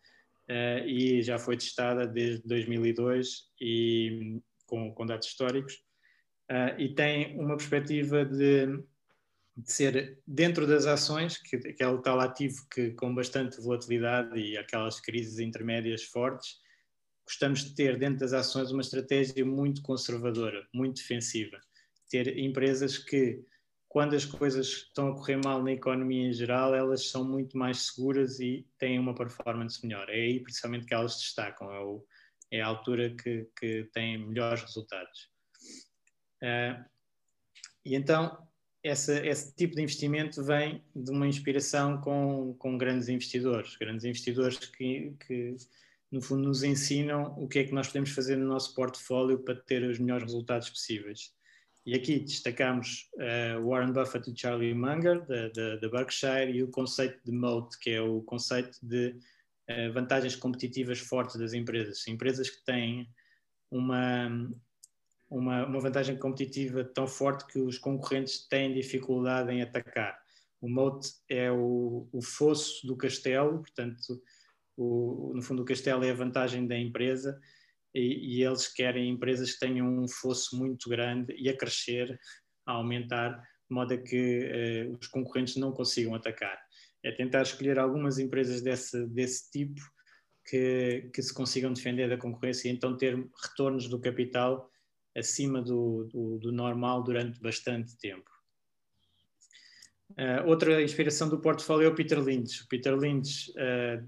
[SPEAKER 1] eh, e já foi testada desde 2002 e, com, com dados históricos, e tem uma perspectiva de, de, ser dentro das ações, que, que é tal ativo que com bastante volatilidade e aquelas crises intermédias fortes, gostamos de ter dentro das ações uma estratégia muito conservadora, muito defensiva. Ter empresas que, quando as coisas estão a correr mal na economia em geral, elas são muito mais seguras e têm uma performance melhor. É aí, principalmente, que elas destacam. É, o, é a altura que, que têm melhores resultados. Uh, e então, essa, esse tipo de investimento vem de uma inspiração com, com grandes investidores, grandes investidores que, que no fundo, nos ensinam o que é que nós podemos fazer no nosso portfólio para ter os melhores resultados possíveis. E aqui destacamos uh, Warren Buffett e Charlie Munger, da, Berkshire, e o conceito de moat, que é o conceito de uh, vantagens competitivas fortes das empresas. Empresas que têm uma, uma, uma, vantagem competitiva tão forte que os concorrentes têm dificuldade em atacar. O moat é o, o fosso do castelo, portanto, o, no fundo, o castelo é a vantagem da empresa e, e, eles querem empresas que tenham um fosso muito grande e a crescer, a aumentar, de modo a que eh, os concorrentes não consigam atacar. É tentar escolher algumas empresas desse, desse tipo que, que se consigam defender da concorrência e então ter retornos do capital acima do, do, do normal durante bastante tempo. Uh, outra inspiração do portfólio é o Peter Lynch. O Peter Lynch uh,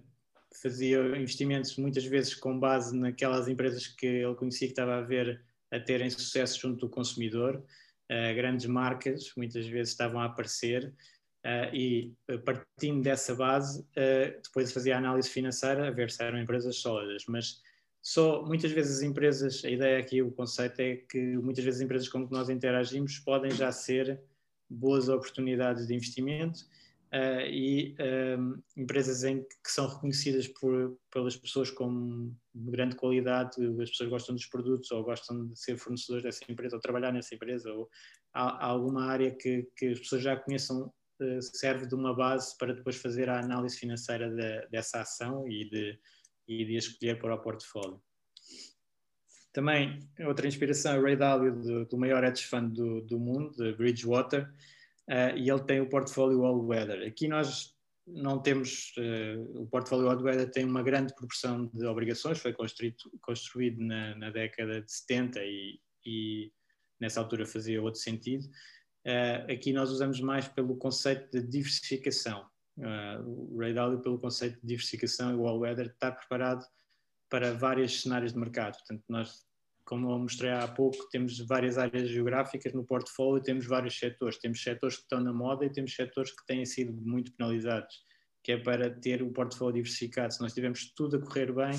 [SPEAKER 1] fazia investimentos muitas vezes com base naquelas empresas que ele conhecia que estava a ver a terem sucesso junto do consumidor. Uh, grandes marcas muitas vezes estavam a aparecer e partindo dessa base, depois fazia a análise financeira a ver se eram empresas sólidas, mas só muitas vezes as empresas, a ideia aqui, o conceito é que muitas vezes as empresas com que nós interagimos podem já ser boas oportunidades de investimento uh, e um, empresas em, que são reconhecidas por, pelas pessoas com grande qualidade, as pessoas gostam dos produtos ou gostam de ser fornecedores dessa empresa ou trabalhar nessa empresa ou há, há alguma área que, que, as pessoas já conheçam uh, serve de uma base para depois fazer a análise financeira de, dessa ação e de, e de escolher para o portfólio. Também, outra inspiração é o Ray Dalio, do, do maior hedge fund do, do mundo, de Bridgewater, uh, e ele tem o portfólio All Weather. Aqui nós não temos, uh, o portfólio All Weather tem uma grande proporção de obrigações, foi construído, construído na, na, década de 70 e, e, nessa altura fazia outro sentido. Uh, aqui nós usamos mais pelo conceito de diversificação. O Ray Dalio pelo conceito de diversificação e o All Weather está preparado para vários cenários de mercado. Portanto, nós como eu mostrei há pouco, temos várias áreas geográficas no portfólio, temos vários setores. Temos setores que estão na moda e temos setores que têm sido muito penalizados, que é para ter o portfólio diversificado. Se nós tivermos tudo a correr bem,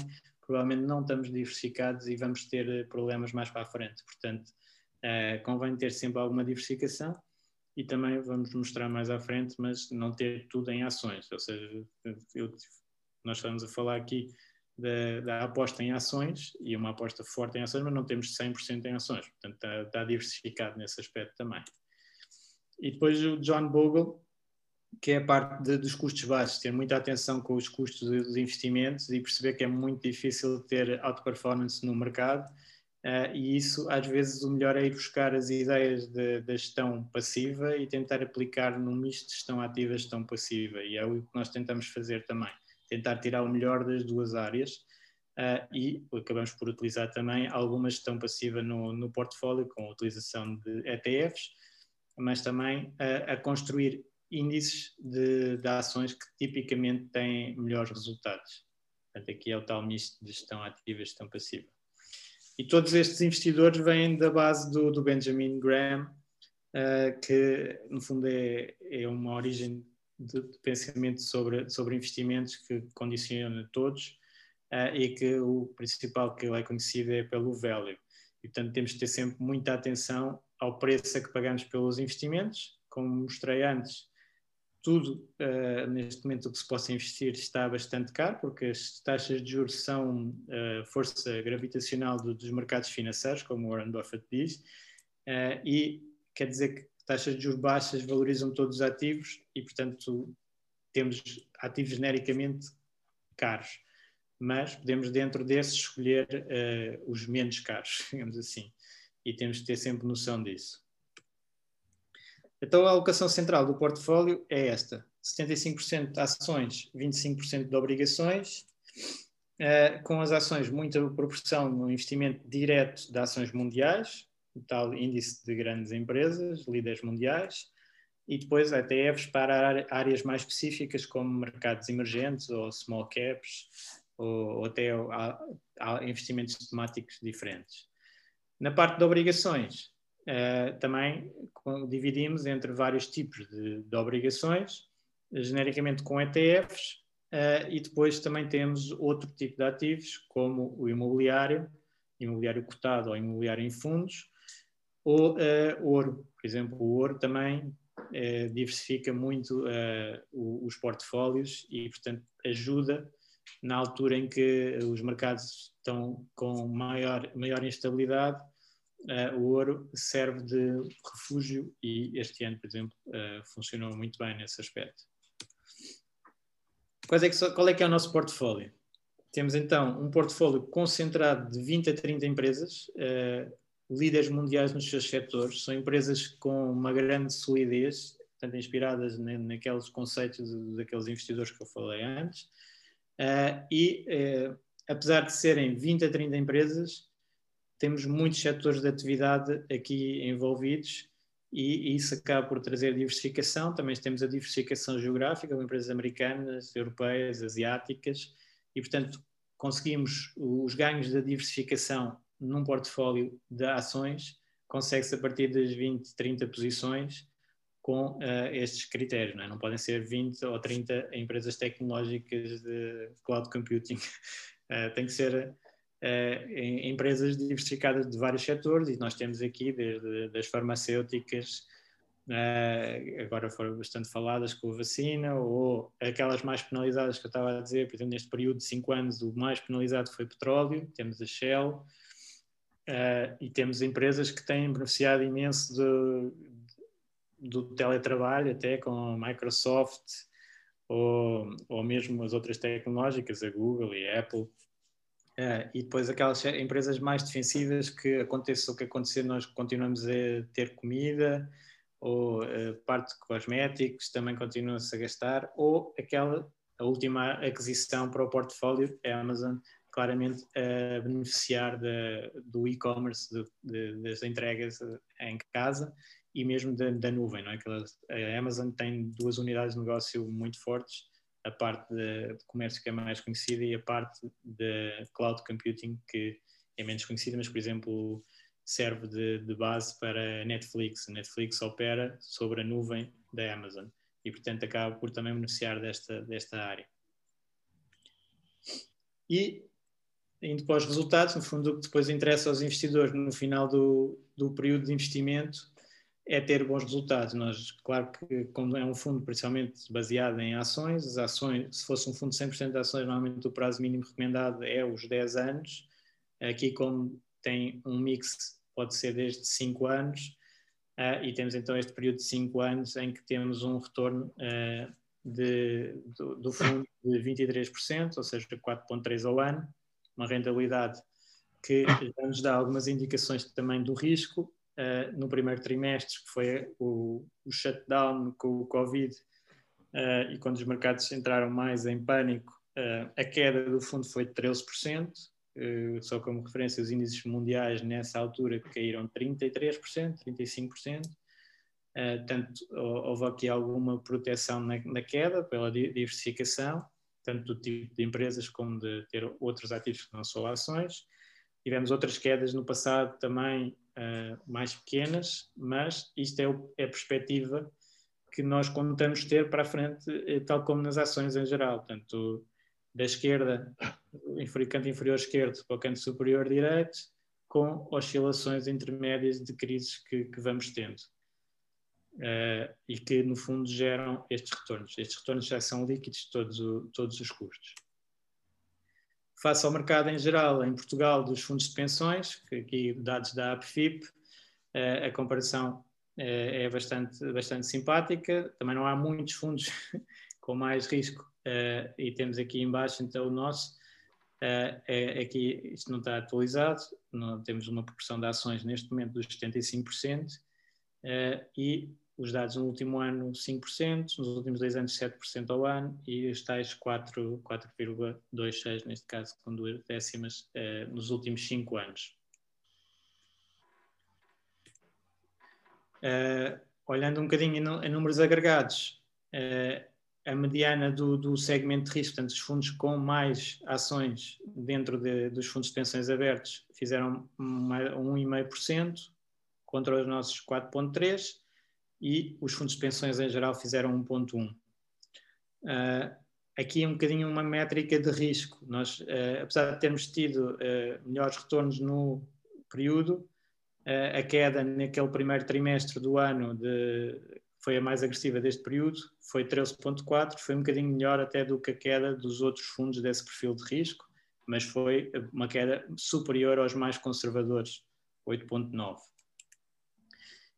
[SPEAKER 1] provavelmente não estamos diversificados e vamos ter problemas mais para a frente. Portanto, uh, convém ter sempre alguma diversificação e também vamos mostrar mais à frente, mas não ter tudo em ações. Ou seja, eu, nós estamos a falar aqui da, da, aposta em ações e uma aposta forte em ações, mas não temos 100% em ações, portanto está, está, diversificado nesse aspecto também. E depois o John Bogle, que é a parte de, dos custos baixos, ter muita atenção com os custos dos investimentos e perceber que é muito difícil ter outperformance no mercado. Uh, e isso, às vezes, o melhor é ir buscar as ideias da gestão passiva e tentar aplicar num misto de gestão ativa e gestão passiva. E é o que nós tentamos fazer também tentar tirar o melhor das duas áreas uh, e acabamos por utilizar também alguma gestão passiva no, no portfólio com a utilização de ETFs, mas também uh, a construir índices de, de, ações que tipicamente têm melhores resultados. Portanto, aqui é o tal misto de gestão ativa e gestão passiva. E todos estes investidores vêm da base do, do Benjamin Graham, uh, que no fundo é, é uma origem de, de pensamento sobre, sobre investimentos que condiciona todos. uh, e que o principal que ele é conhecido é pelo value. E, portanto, temos que ter sempre muita atenção ao preço a que pagamos pelos investimentos. Como mostrei antes, tudo uh, neste momento que se possa investir está bastante caro, porque as taxas de juros são uh, força gravitacional do, dos mercados financeiros, como Warren Buffett diz, uh, e quer dizer que taxas de juros baixas valorizam todos os ativos e, portanto, temos ativos genericamente caros, mas podemos dentro desses escolher os menos caros, <laughs> digamos assim, e temos que ter sempre noção disso. Então a alocação central do portfólio é esta: 75% de ações, 25% de obrigações, uh, com as ações muita proporção no investimento direto de ações mundiais, o tal índice de grandes empresas, líderes mundiais, e depois ETFs para áreas mais específicas como mercados emergentes ou small caps ou, ou até investimentos temáticos diferentes. Na parte de obrigações, uh, também dividimos entre vários tipos de, de obrigações, genericamente com ETFs, uh, eh, e depois também temos outro tipo de ativos, como o imobiliário, imobiliário cotado ou imobiliário em fundos, ou uh, ouro. Por exemplo, o ouro também diversifica muito os portfólios e, portanto, ajuda na altura em que os mercados estão com maior, maior instabilidade. O ouro serve de refúgio e este ano, por exemplo, funcionou muito bem nesse aspecto. É que, qual é que é o nosso portfólio? Temos então um portfólio concentrado de 20 a 30 empresas, líderes mundiais nos seus setores, são empresas com uma grande solidez, portanto, inspiradas naqueles conceitos daqueles investidores que eu falei antes, uh, e uh, apesar de serem 20 a 30 empresas, temos muitos setores de atividade aqui envolvidos e, isso acaba por trazer diversificação. Também temos a diversificação geográfica, com empresas americanas, europeias, asiáticas, e portanto conseguimos os ganhos da diversificação num portfólio de ações, consegue-se a partir das 20, 30 posições com uh, estes critérios. Não, é? não, podem ser 20 ou 30 empresas tecnológicas de cloud computing. Uh, <laughs> tem que ser em, empresas diversificadas de vários setores e nós temos aqui desde das farmacêuticas, agora foram bastante faladas com a vacina, ou aquelas mais penalizadas que eu estava a dizer, por exemplo, neste período de 5 anos o mais penalizado foi petróleo, temos a Shell, Uh, e temos empresas que têm beneficiado imenso do, do teletrabalho, até com a Microsoft ou, ou mesmo as outras tecnológicas, a Google e a Apple. Uh, e depois aquelas empresas mais defensivas que aconteça o que acontecer, nós continuamos a ter comida, ou uh, parte de cosméticos também continua-se a gastar, ou aquela, a última aquisição para o portfólio, é a Amazon, claramente a beneficiar de, do e-commerce, das entregas em casa e mesmo da, da nuvem. Não é? a Amazon tem duas unidades de negócio muito fortes, a parte de, de comércio que é mais conhecida e a parte de cloud computing que é menos conhecida, mas por exemplo serve de, de base para Netflix. Netflix opera sobre a nuvem da Amazon e portanto acaba por também beneficiar desta, desta área. E indo para os resultados, no fundo, o que depois interessa aos investidores no final do, do período de investimento é ter bons resultados. Nós, claro que, como é um fundo principalmente baseado em ações, as ações, se fosse um fundo de 100% de ações, normalmente o prazo mínimo recomendado é os 10 anos. Aqui, como tem um mix, pode ser desde 5 anos, uh, e temos então este período de 5 anos em que temos um retorno uh, de, do, do fundo de 23%, ou seja, 4,3% ao ano uma rentabilidade que já nos dá algumas indicações também do risco. Uh, no primeiro trimestre, que foi o, o shutdown com o Covid, uh, e quando os mercados entraram mais em pânico, uh, a queda do fundo foi de 13%, só como referência, os índices mundiais nessa altura caíram 33%, 35%. Portanto, houve aqui alguma proteção na, na queda pela diversificação tanto do tipo de empresas como de ter outros ativos que não são ações. Tivemos outras quedas no passado também uh, mais pequenas, mas isto é, o, é, a perspectiva que nós contamos ter para a frente, eh, tal como nas ações em geral. Portanto, da esquerda, canto inferior esquerdo para o canto superior direito, com oscilações intermédias de crises que, que vamos tendo. Uh, e que, no fundo, geram estes retornos. Estes retornos já são líquidos de todos, todos os custos. Face ao mercado em geral, em Portugal, dos fundos de pensões, que aqui dados da APFIP, uh, a comparação uh, é bastante, bastante simpática. Também não há muitos fundos <laughs> com mais risco e temos aqui embaixo, então, o nosso. É, aqui isto não está atualizado, não, temos uma proporção de ações neste momento dos 75%, e os dados no último ano 5%, nos últimos dois anos 7% ao ano e os tais 4,26% neste caso, com duas décimas, eh, nos últimos 5 anos. Uh, olhando um bocadinho em números agregados, uh, a mediana do, do, segmento de risco, portanto, os fundos com mais ações dentro de, dos fundos de pensões abertos fizeram 1,5% contra os nossos 4,3% e os fundos de pensões em geral fizeram 1.1. Uh, ah, aqui é um bocadinho uma métrica de risco. Nós, uh, apesar de termos tido uh, melhores retornos no período, a queda naquele primeiro trimestre do ano de, foi a mais agressiva deste período, foi 13.4, foi um bocadinho melhor até do que a queda dos outros fundos desse perfil de risco, mas foi uma queda superior aos mais conservadores, 8.9.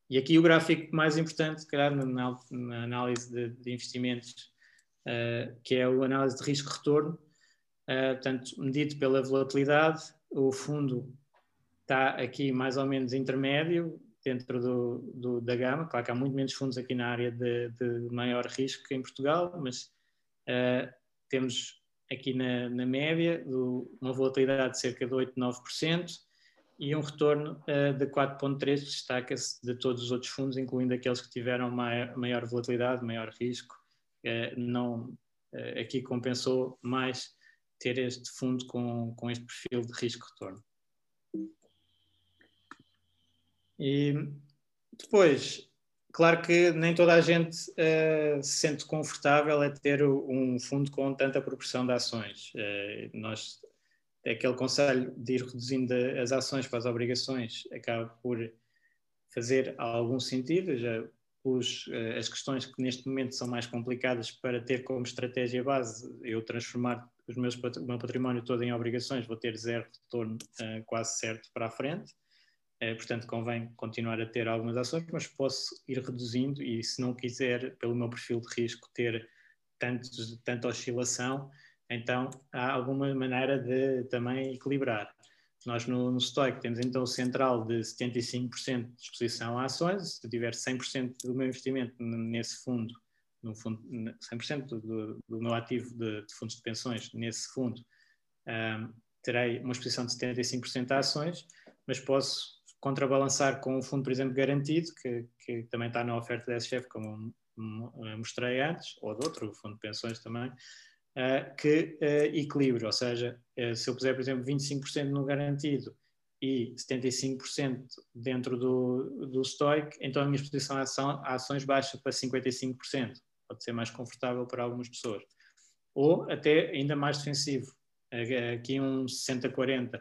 [SPEAKER 1] E aqui o gráfico mais importante, se calhar, na, análise de, de investimentos, uh, que é o análise de risco-retorno, uh, portanto, medido pela volatilidade, o fundo está aqui mais ou menos intermédio dentro do, do, da gama. Claro que há muito menos fundos aqui na área de, de maior risco que em Portugal, mas uh, temos aqui na, na média do, uma volatilidade de cerca de 8, 9%, e um retorno uh, de 4,3 destaca-se de todos os outros fundos, incluindo aqueles que tiveram maior, maior volatilidade, maior risco. Uh, não, uh, aqui compensou mais ter este fundo com, com este perfil de risco-retorno. E depois, claro que nem toda a gente se sente confortável a ter um fundo com tanta proporção de ações. nós aquele conselho de ir reduzindo as ações para as obrigações acaba por fazer algum sentido. Já uh, as questões que neste momento são mais complicadas para ter como estratégia base eu transformar os meus, o meu património todo em obrigações, vou ter zero retorno uh, quase certo para a frente. Uh, portanto, convém continuar a ter algumas ações, mas posso ir reduzindo e, se não quiser, pelo meu perfil de risco, ter tanto, tanta oscilação, então há alguma maneira de também equilibrar. Nós no, no temos então o central de 75% de exposição a ações, se tiver 100% do meu investimento nesse fundo, no fundo 100% do, do, meu ativo de, de, fundos de pensões nesse fundo, um, terei uma exposição de 75% a ações, mas posso contrabalançar com um fundo, por exemplo, garantido, que, que também está na oferta da SGF, como mostrei antes, ou de outro fundo de pensões também, uh, que uh, ou seja, uh, se eu puser, por exemplo, 25% no garantido e 75% dentro do, do Stoic, então a minha exposição a, ação, a ações baixa para 55%. Pode ser mais confortável para algumas pessoas. Ou até ainda mais defensivo, aqui um 60-40.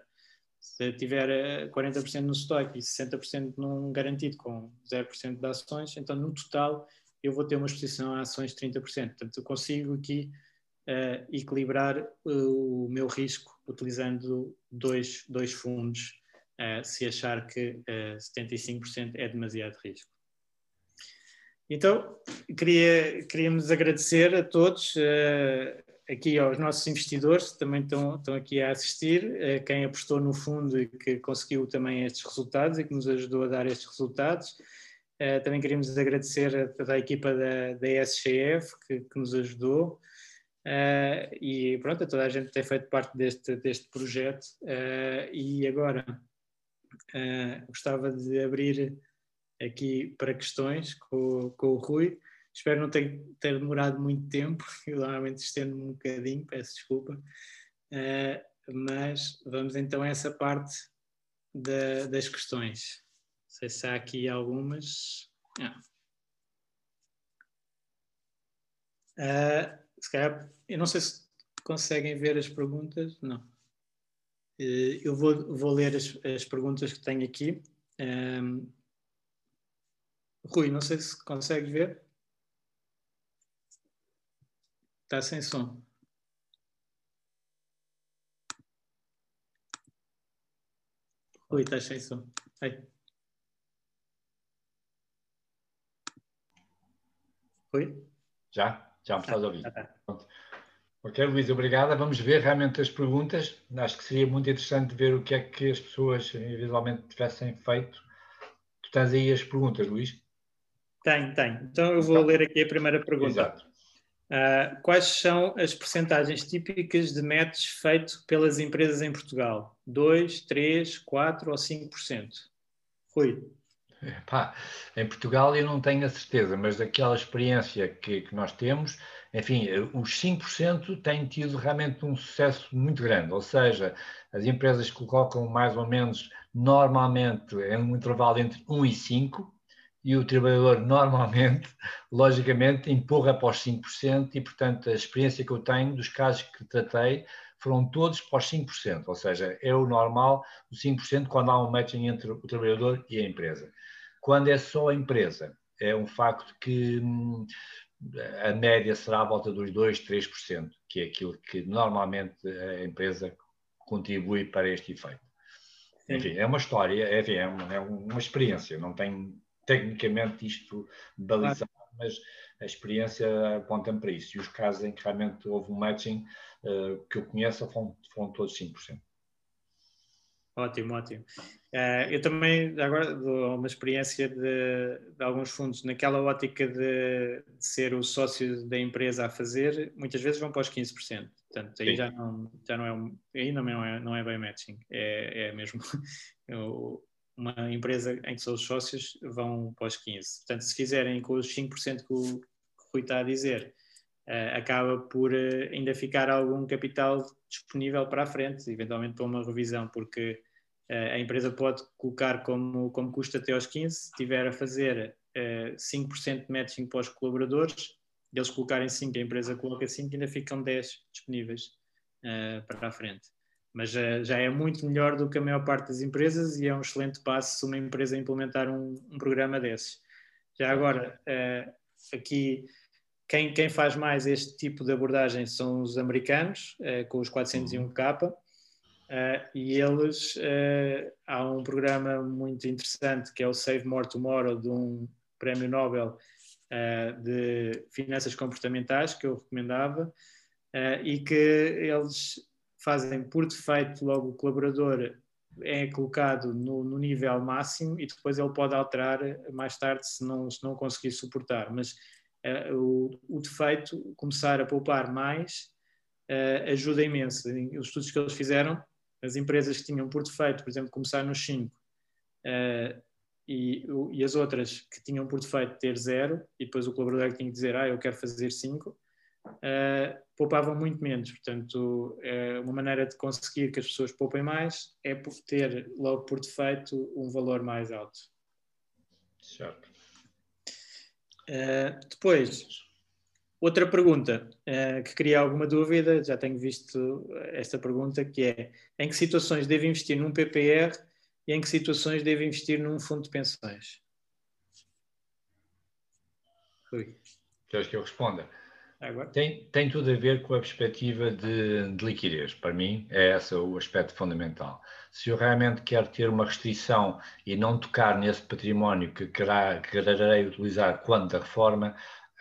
[SPEAKER 1] Se tiver 40% no Stoic e 60% num garantido com 0% de ações, então no total eu vou ter uma exposição a ações de 30%. Portanto, eu consigo aqui uh, equilibrar uh, o meu risco utilizando dois, dois fundos, uh, se achar que uh, 75% é demasiado risco. Então, queria, queríamos agradecer a todos, aqui aos nossos investidores que também estão, estão aqui a assistir, quem apostou no fundo e que conseguiu também estes resultados e que nos ajudou a dar estes resultados. também queríamos agradecer a toda a equipa da, da SGF que, que nos ajudou. Uh, e pronto, toda a gente tem feito parte deste, deste projeto uh, e agora uh, gostava de abrir aqui para questões com, com o Rui. Espero não ter, ter demorado muito tempo, <laughs> eu normalmente estendo um bocadinho, peço desculpa, mas vamos então a essa parte da, das questões. Não sei se há aqui algumas. Ah. Se calhar, eu não sei se conseguem ver as perguntas, não. Uh, eu vou, vou ler as, as, perguntas que tenho aqui. Um, Rui, não sei se consegue ver. Está sem som. Rui, está sem som. Aí. Rui?
[SPEAKER 2] Já? Já me estás a ouvir. Ah, tá. Ok, Luís, obrigada. Vamos ver realmente as perguntas. Acho que seria muito interessante ver o que é que as pessoas individualmente tivessem feito. Tu tens aí as perguntas, Luís?
[SPEAKER 1] Tenho, tenho. Então eu vou então, ler aqui a primeira pergunta. Exato. Uh, quais são as percentagens típicas de match feito pelas empresas em Portugal? 2, 3, 4 ou 5%? Rui. <laughs>
[SPEAKER 2] Epá, em Portugal eu não tenho a certeza, mas daquela experiência que, que nós temos, enfim, os 5% têm tido realmente um sucesso muito grande, ou seja, as empresas colocam mais ou menos normalmente em um intervalo entre 1 e 5, e o trabalhador <laughs> normalmente, logicamente, empurra para os 5% e, portanto, a experiência que eu tenho dos casos que tratei foram todos para os 5%, ou seja, é o normal, o 5% quando há um matching entre o trabalhador e a empresa. Quando é só a empresa, é um facto que hum, a média será à volta dos 2, 3%, que é aquilo que normalmente a empresa contribui para este efeito. Sim. Enfim, é uma história, é, enfim, é, uma, é uma experiência, não tem tecnicamente isto balizado, mas a experiência aponta para isso. E os casos em que realmente houve um matching uh, que eu conheço foram, foram todos 5%.
[SPEAKER 1] Ótimo, ótimo. Uh, eu também agora dou uma experiência de, de alguns fundos naquela ótica de, de, ser o sócio da empresa a fazer, muitas vezes vão para os 15%. Portanto, aí já não, já não é um, aí não é, não é bem matching, é, é mesmo <laughs> uma empresa em que são os sócios vão para os 15%. Portanto, se fizerem com os 5% que o, que o Rui está a dizer, uh, acaba por uh, ainda ficar algum capital disponível para a frente, eventualmente para uma revisão, porque a empresa pode colocar como, como custo até aos 15%, se tiver a fazer uh, 5% de matching para os colaboradores, eles colocarem 5%, a empresa coloca 5%, ainda ficam 10% disponíveis para a frente mas já, é muito melhor do que a maior parte das empresas e é um excelente passo se uma empresa implementar um, um programa desses. Já agora, uh, aqui, quem, quem, faz mais este tipo de abordagem são os americanos, uh, com os 401k, uh, e eles, há um programa muito interessante que é o Save More Tomorrow, de um prémio Nobel de finanças comportamentais, que eu recomendava, e que eles fazem por defeito logo o colaborador é colocado no, no, nível máximo e depois ele pode alterar mais tarde se não, se não conseguir suportar. Mas uh, o, o, defeito, começar a poupar mais, uh, ajuda imenso. Os estudos que eles fizeram, as empresas que tinham por defeito, por exemplo, começar nos 5 uh, eh, e, e, as outras que tinham por defeito ter zero, e depois o colaborador tinha que dizer, ah, eu quero fazer 5, uh, poupavam muito menos. Portanto, uh, uma maneira de conseguir que as pessoas poupem mais é por ter logo por defeito um valor mais alto.
[SPEAKER 2] Certo.
[SPEAKER 1] Depois, outra pergunta uh, que cria alguma dúvida, já tenho visto esta pergunta, que é em que situações devo investir num PPR e em que situações devo investir num fundo de pensões?
[SPEAKER 2] Rui. Queres que eu responda? Tem, tem tudo a ver com a perspectiva de, de, liquidez. Para mim, é esse o aspecto fundamental. Se eu realmente quero ter uma restrição e não tocar nesse património que quererei utilizar quando da reforma,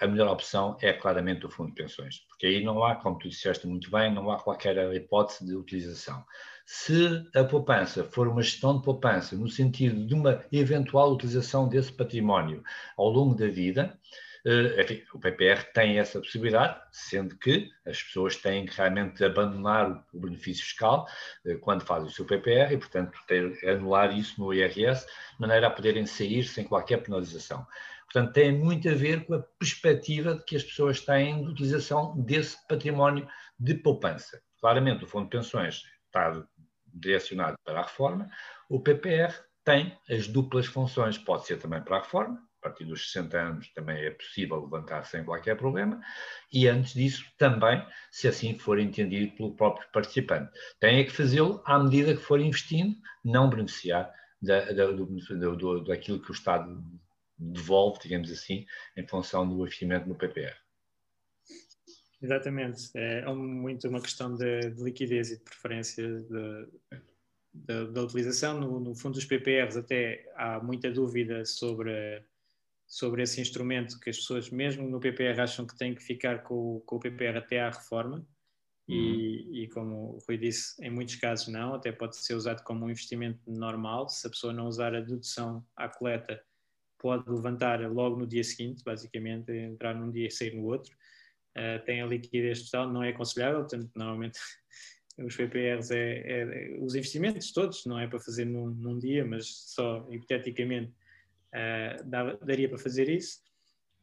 [SPEAKER 2] a melhor opção é claramente o fundo de pensões, porque aí não há, como tu disseste muito bem, não há qualquer hipótese de utilização. Se a poupança for uma gestão de poupança no sentido de uma eventual utilização desse património ao longo da vida, eh, enfim, o PPR tem essa possibilidade, sendo que as pessoas têm que realmente abandonar o benefício fiscal eh, quando fazem o seu PPR e, portanto, ter, anular isso no IRS, de maneira a poderem sair sem qualquer penalização. Portanto, tem muito a ver com a perspectiva que as pessoas têm de utilização desse património de poupança. Claramente, o Fundo de Pensões está direcionado para a reforma, o PPR tem as duplas funções, pode ser também para a reforma, partir dos 60 anos também é possível levantar sem qualquer problema, e antes disso também, se assim for entendido pelo próprio participante. Tem é que fazê-lo à medida que for investindo, não beneficiar da, da, do, do, daquilo que o Estado devolve, digamos assim, em função do investimento no PPR.
[SPEAKER 1] Exatamente, é muito uma questão de, de liquidez e de preferência da utilização. No, no, fundo dos PPRs até há muita dúvida sobre, sobre esse instrumento que as pessoas mesmo no PPR acham que têm que ficar com, com o PPR até à reforma e, uhum. e, como o Rui disse, em muitos casos não, até pode ser usado como um investimento normal, se a pessoa não usar a dedução à coleta pode levantar logo no dia seguinte, basicamente, entrar num dia e sair no outro. Uh, tem a liquidez total, não é aconselhável, portanto, normalmente <laughs> os PPRs é, é, os investimentos todos, não é para fazer num, num dia, mas só hipoteticamente uh, dava, daria para fazer isso.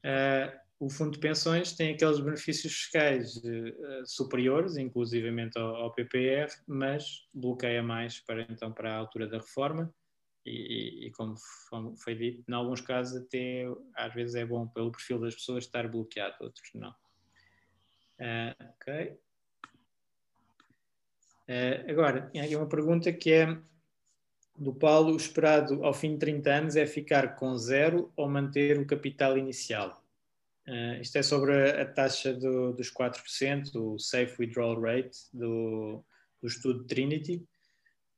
[SPEAKER 1] Uh, o fundo de pensões tem aqueles benefícios fiscais uh, superiores, inclusivamente ao, ao, PPR, mas bloqueia mais para então para a altura da reforma e, e, como foi dito, em alguns casos até às vezes é bom pelo perfil das pessoas estar bloqueado, outros não. Uh, ok. Uh, agora, tem aqui uma pergunta que é do Paulo, o esperado ao fim de 30 anos é ficar com zero ou manter o capital inicial? Uh, isto é sobre a, a taxa do, dos 4%, o Safe Withdrawal Rate do, do estudo Trinity.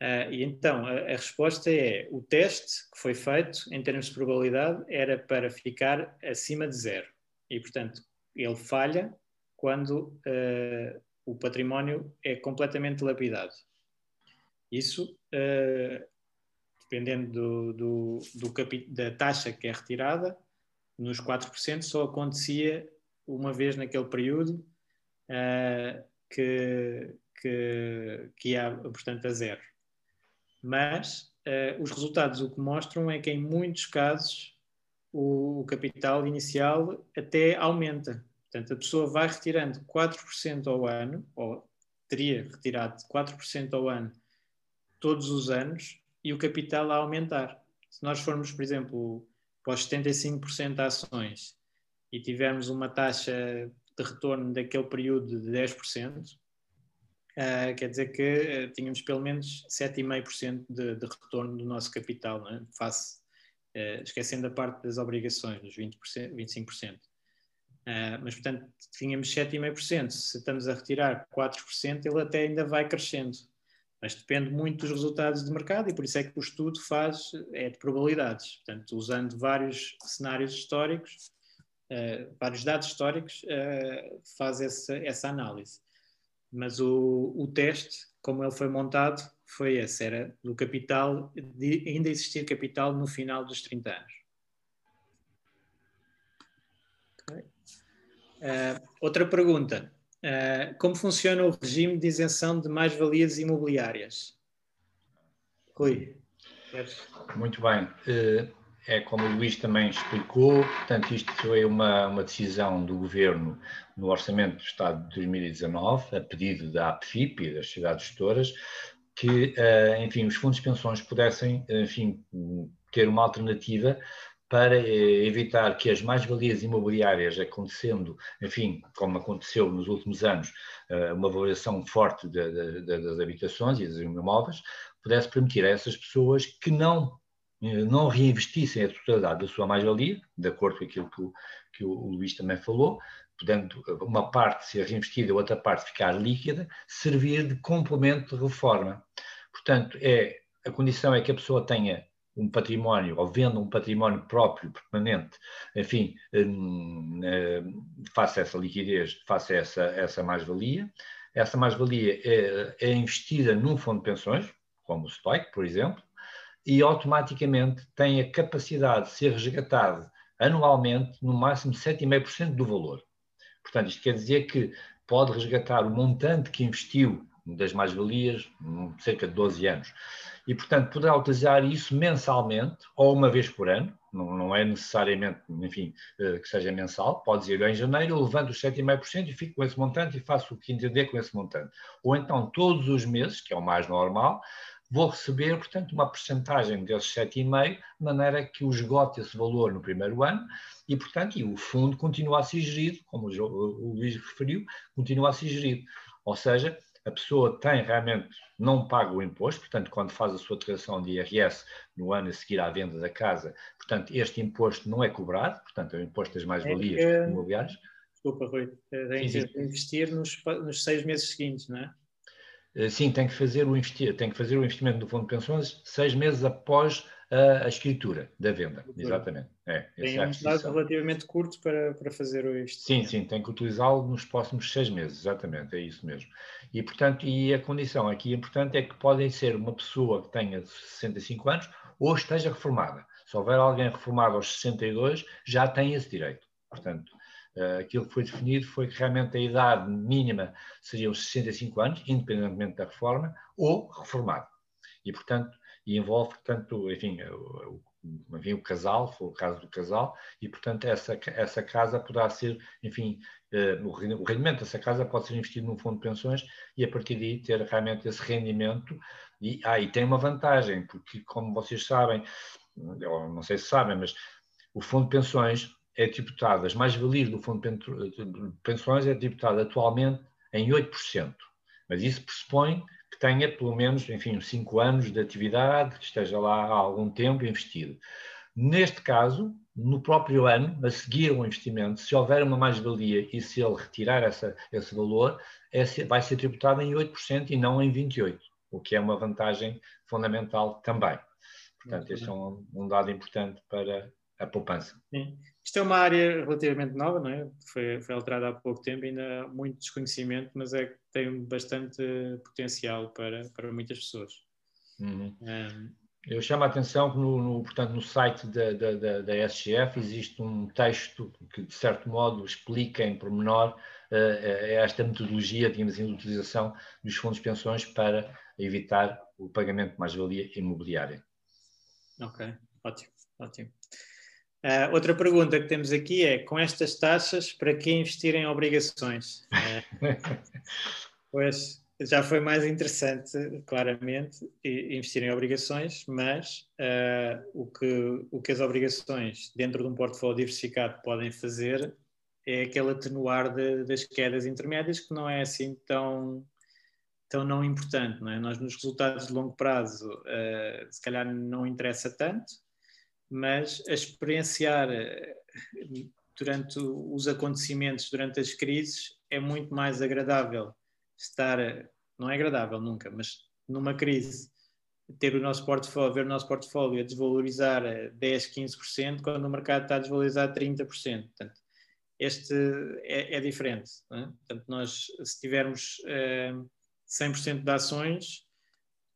[SPEAKER 1] Uh, e então, a, a, resposta é: o teste que foi feito, em termos de probabilidade, era para ficar acima de zero. E, portanto, ele falha quando uh, o património é completamente lapidado. Isso, uh, dependendo do, do, do da taxa que é retirada, nos 4% só acontecia uma vez naquele período que, que, que ia, portanto, a zero mas uh, os resultados o que mostram é que em muitos casos o, o, capital inicial até aumenta. Portanto, a pessoa vai retirando 4% ao ano, ou teria retirado 4% ao ano todos os anos, e o capital a aumentar. Se nós formos, por exemplo, para os 75% de ações e tivermos uma taxa de retorno daquele período de 10%, Uh, quer dizer que uh, tínhamos pelo menos 7,5% de, de retorno do nosso capital, é? face, uh, esquecendo a parte das obrigações, dos 20%, 25%. mas, portanto, tínhamos 7,5%. Se estamos a retirar 4%, ele até ainda vai crescendo. Mas depende muito dos resultados de mercado e por isso é que o estudo faz, é de probabilidades. Portanto, usando vários cenários históricos, vários dados históricos, faz essa, essa análise mas o, o teste, como ele foi montado, foi esse, era do capital, de ainda existir capital no final dos 30 anos. Okay. Uh, outra pergunta. Uh, como funciona o regime de isenção de mais-valias imobiliárias? Rui.
[SPEAKER 2] Muito bem. Uh, é como o Luís também explicou, portanto, isto foi uma, uma decisão do Governo no Orçamento do Estado de 2019, a pedido da APFIP e das cidades gestoras, que, eh, enfim, os fundos de pensões pudessem, enfim, ter uma alternativa para eh, evitar que as mais-valias imobiliárias acontecendo, enfim, como aconteceu nos últimos anos, eh, uma valorização forte de, de, de, das habitações e dos imóveis, pudesse permitir a essas pessoas que não não reinvestissem a totalidade da sua mais-valia, de acordo com aquilo que o, que o Luís também falou, podendo uma parte ser reinvestida e outra parte ficar líquida, servir de complemento de reforma. Portanto, é, a condição é que a pessoa tenha um património, ou venda um património próprio, permanente, enfim, hum, hum, faça essa liquidez, faça essa, essa mais-valia. Essa mais-valia é, é investida num fundo de pensões, como o STOIC, por exemplo, e automaticamente tem a capacidade de ser resgatado anualmente no máximo 7,5% do valor. Portanto, isto quer dizer que pode resgatar o montante que investiu das mais-valias, cerca de 12 anos. E, portanto, poderá utilizar isso mensalmente ou uma vez por ano, não, não é necessariamente, enfim, eh, que seja mensal, pode dizer em janeiro, eu levanto os 7,5% e fico com esse montante e faço o que entender com esse montante. Ou então, todos os meses, que é o mais normal, vou receber, portanto, uma porcentagem desses 7,5, de maneira que o esgote esse valor no primeiro ano e, portanto, e o fundo continua a ser gerido, como o Luís referiu, continua a ser gerido. Ou seja, a pessoa tem realmente, não paga o imposto, portanto, quando faz a sua declaração de IRS no ano a seguir à venda da casa, portanto, este imposto não é cobrado, portanto, é o imposto das mais-valias é, é, imobiliárias.
[SPEAKER 1] Desculpa, Rui, tem que investir nos, nos seis meses seguintes, não é?
[SPEAKER 2] Eh, sim, tem que fazer o investir, tem que fazer o investimento do fundo de pensões seis meses após a, a escritura da venda. Exatamente. É,
[SPEAKER 1] tem é um prazo relativamente curto para, para fazer o investimento.
[SPEAKER 2] Sim, sim, tem que utilizá-lo nos próximos seis meses, exatamente, é isso mesmo. E, portanto, e a condição aqui importante é que podem ser uma pessoa que tenha 65 anos ou esteja reformada. Se houver alguém reformado aos 62, já tem esse direito. Portanto, aquilo que foi definido foi que realmente a idade mínima seria os 65 anos, independentemente da reforma, ou reformado. E, portanto, e envolve, portanto, enfim, o, enfim, o casal, foi o caso do casal, e, portanto, essa, essa casa poderá ser, enfim, uh, o rendimento dessa casa pode ser investido num fundo de pensões e, a partir daí, ter realmente esse rendimento. E, ah, e tem uma vantagem, porque, como vocês sabem, não sei se sabem, mas o fundo de pensões é tributado, as mais-valias do fundo de pensões é tributado atualmente em 8%. Mas isso pressupõe que tenha pelo menos, enfim, 5 anos de atividade, que esteja lá há algum tempo investido. Neste caso, no próprio ano, a seguir o investimento, se houver uma mais-valia e se ele retirar essa, esse valor, é, vai ser tributado em 8% e não em 28%, o que é uma vantagem fundamental também. Portanto, este é um, um dado importante para a poupança.
[SPEAKER 1] Sim. Isto é uma área relativamente nova, não é? Foi, foi alterada há pouco tempo, ainda há muito desconhecimento, mas é que tem bastante potencial para, para muitas pessoas.
[SPEAKER 2] Uhum. Um, eu chamo a atenção que no, no, portanto, no site da, da, da, da, SGF existe um texto que, de certo modo, explica em pormenor uh, esta metodologia, digamos assim, de utilização dos fundos de pensões para evitar o pagamento de mais-valia imobiliária.
[SPEAKER 1] Ok, ótimo, ótimo. Uh, outra pergunta que temos aqui é: com estas taxas, para que investir em obrigações? Uh, <laughs> pois já foi mais interessante, claramente, investir em obrigações, mas uh, o, que, o que as obrigações dentro de um portfólio diversificado podem fazer é aquele atenuar de, das quedas intermédias, que não é assim tão, tão não importante. Não é? Nós, nos resultados de longo prazo, se calhar não interessa tanto mas a experienciar eh, durante os acontecimentos, durante as crises, é muito mais agradável estar, não é agradável nunca, mas numa crise, ter o nosso portfólio, ver o nosso portfólio a desvalorizar 10, 15%, quando o mercado está a desvalorizar 30%. Portanto, este é, é diferente. É? Portanto, nós, se tivermos eh, 100% de ações,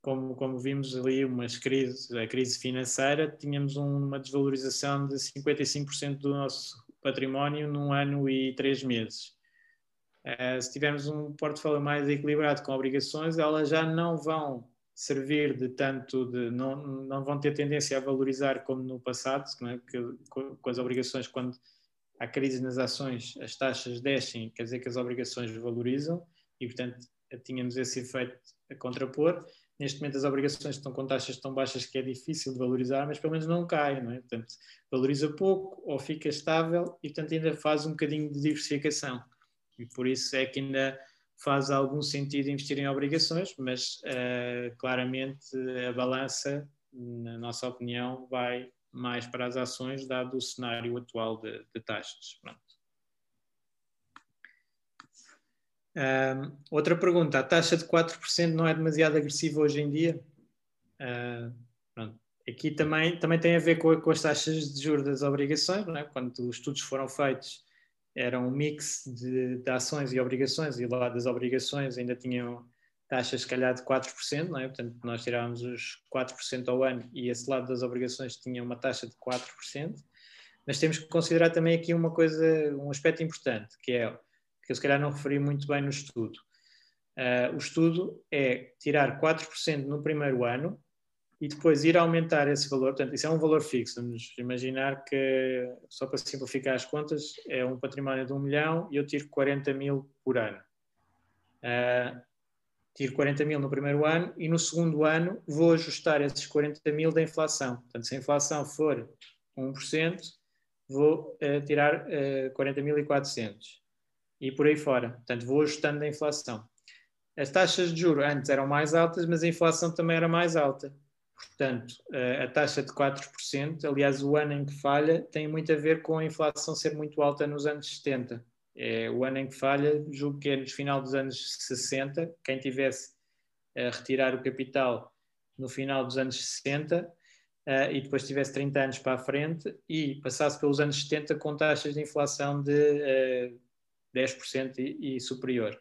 [SPEAKER 1] como, como vimos ali umas crises, a crise financeira, tínhamos uma desvalorização de 55% do nosso património num ano e três meses. Uh, se tivermos um portfólio mais equilibrado com obrigações, elas já não vão servir de tanto de não, não vão ter tendência a valorizar como no passado, é? que, com as obrigações quando há crise nas ações as taxas descem, quer dizer que as obrigações valorizam e portanto tínhamos esse efeito a contrapor neste momento as obrigações estão com taxas tão baixas que é difícil de valorizar, mas pelo menos não cai, não é? Portanto, valoriza pouco ou fica estável e, portanto, ainda faz um bocadinho de diversificação. E por isso é que ainda faz algum sentido investir em obrigações, mas uh, claramente a balança, na nossa opinião, vai mais para as ações, dado o cenário atual de, de taxas. Pronto. Outra pergunta: a taxa de 4% não é demasiado agressiva hoje em dia? Uh, Aqui também, também tem a ver com, com as taxas de juros das obrigações, é? quando os estudos foram feitos, era um mix de, de, ações e obrigações, e lá das obrigações ainda tinham taxas, se calhar, de 4%, não é? portanto, nós tirávamos os 4% ao ano e esse lado das obrigações tinha uma taxa de 4%. Mas temos que considerar também aqui uma coisa, um aspecto importante, que é que eu se calhar não referi muito bem no estudo. Uh, o estudo é tirar 4% no primeiro ano e depois ir aumentar esse valor. Portanto, isso é um valor fixo. Vamos imaginar que, só para simplificar as contas, é um património de um milhão e eu tiro 40 mil por ano. Uh, tiro 40 mil no primeiro ano e no segundo ano vou ajustar esses 40 mil da inflação. Portanto, se a inflação for 1%, vou uh, tirar uh, 40.400 e por aí fora. Portanto, vou ajustando a inflação. As taxas de juros antes eram mais altas, mas a inflação também era mais alta. Portanto, uh, a taxa de 4%, aliás, o ano em que falha, tem muito a ver com a inflação ser muito alta nos anos 70. É, o ano em que falha, julgo que é no final dos anos 60, quem tivesse a retirar o capital no final dos anos 60, uh, e depois tivesse 30 anos para a frente e passasse pelos anos 70 com taxas de inflação de 10% e, e superior.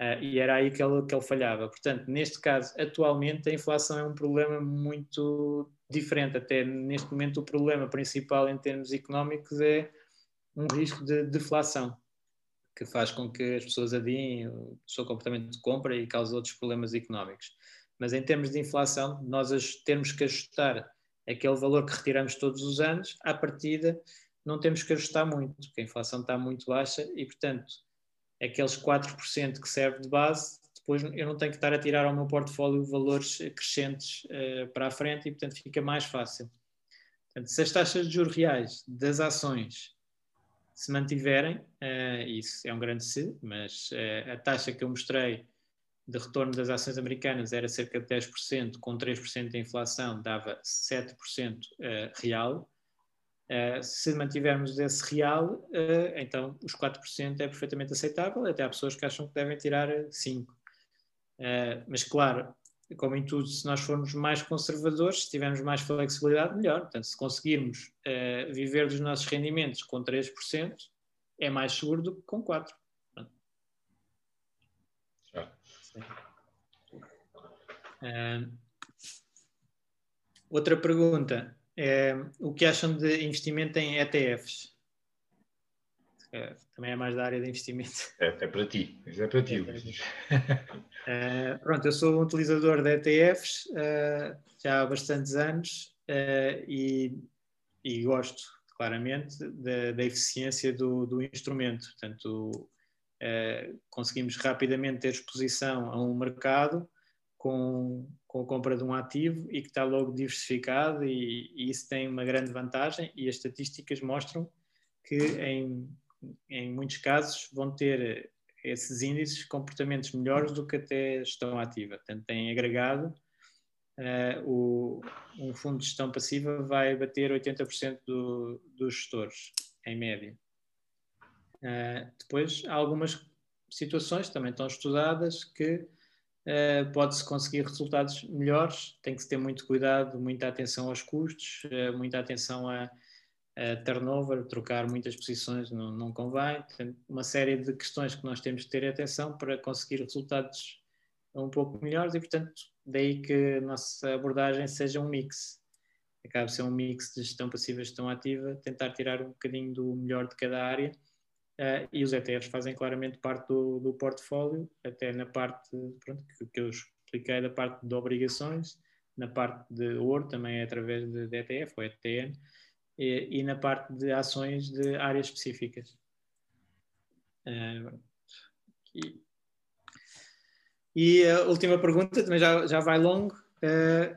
[SPEAKER 1] Uh, e era aí que ele, que ele falhava. Portanto, neste caso, atualmente, a inflação é um problema muito diferente. Até neste momento, o problema principal em termos económicos é um risco de deflação, que faz com que as pessoas adiem o seu comportamento de compra e cause outros problemas económicos. Mas em termos de inflação, nós termos que ajustar aquele valor que retiramos todos os anos, à partida não temos que ajustar muito, porque a inflação está muito baixa e, portanto, aqueles 4% que serve de base, depois eu não tenho que estar a tirar ao meu portfólio valores crescentes uh, para a frente e, portanto, fica mais fácil. Portanto, se as taxas de juros reais das ações se mantiverem, uh, isso é um grande se, mas uh, a taxa que eu mostrei de retorno das ações americanas era cerca de 10%, com 3% de inflação dava 7% uh, real. Uh, se mantivermos esse real, uh, então os 4% é perfeitamente aceitável, até há pessoas que acham que devem tirar 5%. mas claro, como em tudo, se nós formos mais conservadores, se tivermos mais flexibilidade, melhor. Portanto, se conseguirmos viver dos nossos rendimentos com 3%, é mais seguro do que com 4%. Uh, outra pergunta é o que acham de investimento em ETFs? É, também é mais da área de investimento. <laughs>
[SPEAKER 2] É, é para ti, é para ti.
[SPEAKER 1] uh, pronto, eu sou um utilizador de ETFs uh, já há bastantes anos e, e, gosto claramente da, da eficiência do, do, instrumento. Portanto, conseguimos rapidamente ter exposição a um mercado com, com a compra de um ativo e que está logo diversificado e, e, isso tem uma grande vantagem e as estatísticas mostram que em, em muitos casos vão ter esses índices comportamentos melhores do que até gestão ativa. Portanto, tem agregado uh, o, um fundo de gestão passiva vai bater 80% do, dos gestores, em média. Uh, depois, há algumas situações também estão estudadas que uh, pode-se conseguir resultados melhores. Tem que se ter muito cuidado, muita atenção aos custos, uh, muita atenção a, a, turnover, trocar muitas posições não, não convém. Uma série de questões que nós temos que ter atenção para conseguir resultados um pouco melhores e, portanto, daí que a nossa abordagem seja um mix. Acaba de ser um mix de gestão passiva e gestão ativa, tentar tirar um bocadinho do melhor de cada área Uh, e os ETFs fazem claramente parte do, do portfólio, até na parte pronto, que, que, eu expliquei da parte de obrigações, na parte de ouro também é através de, de ETF ou ETN, e, e, na parte de ações de áreas específicas. Uh, e, a última pergunta, também já, já vai longo. Uh,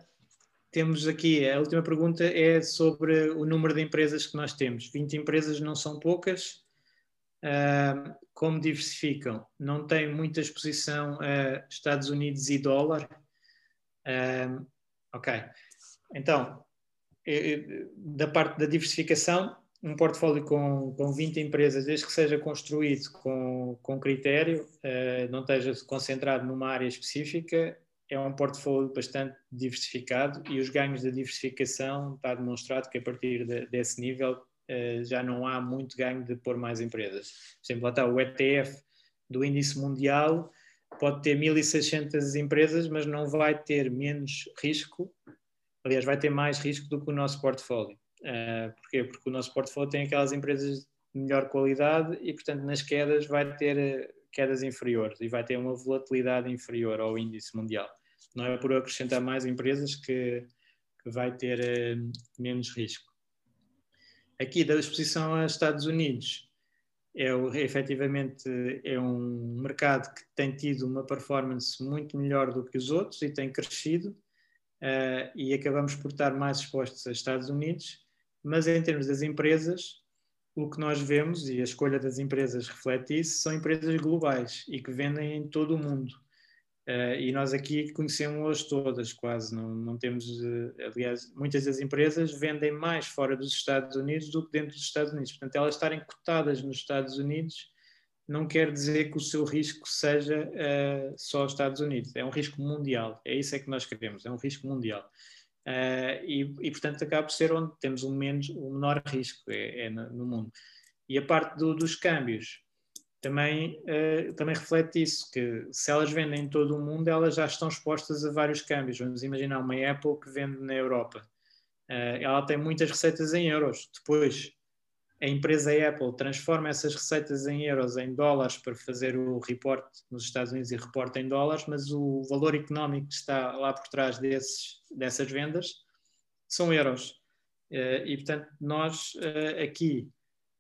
[SPEAKER 1] temos aqui, a última pergunta é sobre o número de empresas que nós temos. 20 empresas não são poucas, Como diversificam? Não tem muita exposição a Estados Unidos e dólar. Uh, ok. Então, da parte da diversificação, um portfólio com, com 20 empresas, desde que seja construído com, com critério, uh, não esteja concentrado numa área específica, é um portfólio bastante diversificado e os ganhos da diversificação está demonstrado que a partir de, desse nível eh, já não há muito ganho de pôr mais empresas. Por exemplo, lá está o ETF do índice mundial, pode ter 1.600 empresas, mas não vai ter menos risco, aliás, vai ter mais risco do que o nosso portfólio. Uh, porquê? Porque o nosso portfólio tem aquelas empresas de melhor qualidade e, portanto, nas quedas vai ter eh, quedas inferiores e vai ter uma volatilidade inferior ao índice mundial. Não é por acrescentar mais empresas que, que vai ter uh, menos risco aqui da exposição aos Estados Unidos, é efetivamente é um mercado que tem tido uma performance muito melhor do que os outros e tem crescido uh, e acabamos por estar mais expostos aos Estados Unidos, mas em termos das empresas, o que nós vemos, e a escolha das empresas reflete isso, são empresas globais e que vendem em todo o mundo. Uh, e nós aqui conhecemos-las todas, quase. Não, não temos, uh, aliás, muitas das empresas vendem mais fora dos Estados Unidos do que dentro dos Estados Unidos. Portanto, elas estarem cotadas nos Estados Unidos não quer dizer que o seu risco seja uh, só os Estados Unidos. É um risco mundial. É isso é que nós queremos. É um risco mundial. e, e, portanto, acaba por ser onde temos o, menos, o menor risco é, é no, no, mundo. E a parte do, dos câmbios também, uh, também reflete isso, que se elas vendem em todo o mundo, elas já estão expostas a vários câmbios. Vamos imaginar uma Apple que vende na Europa. Uh, ela tem muitas receitas em euros. Depois, a empresa Apple transforma essas receitas em euros em dólares para fazer o report nos Estados Unidos e reporta em dólares, mas o valor económico que está lá por trás desses, dessas vendas são euros. Uh, e, portanto, nós aqui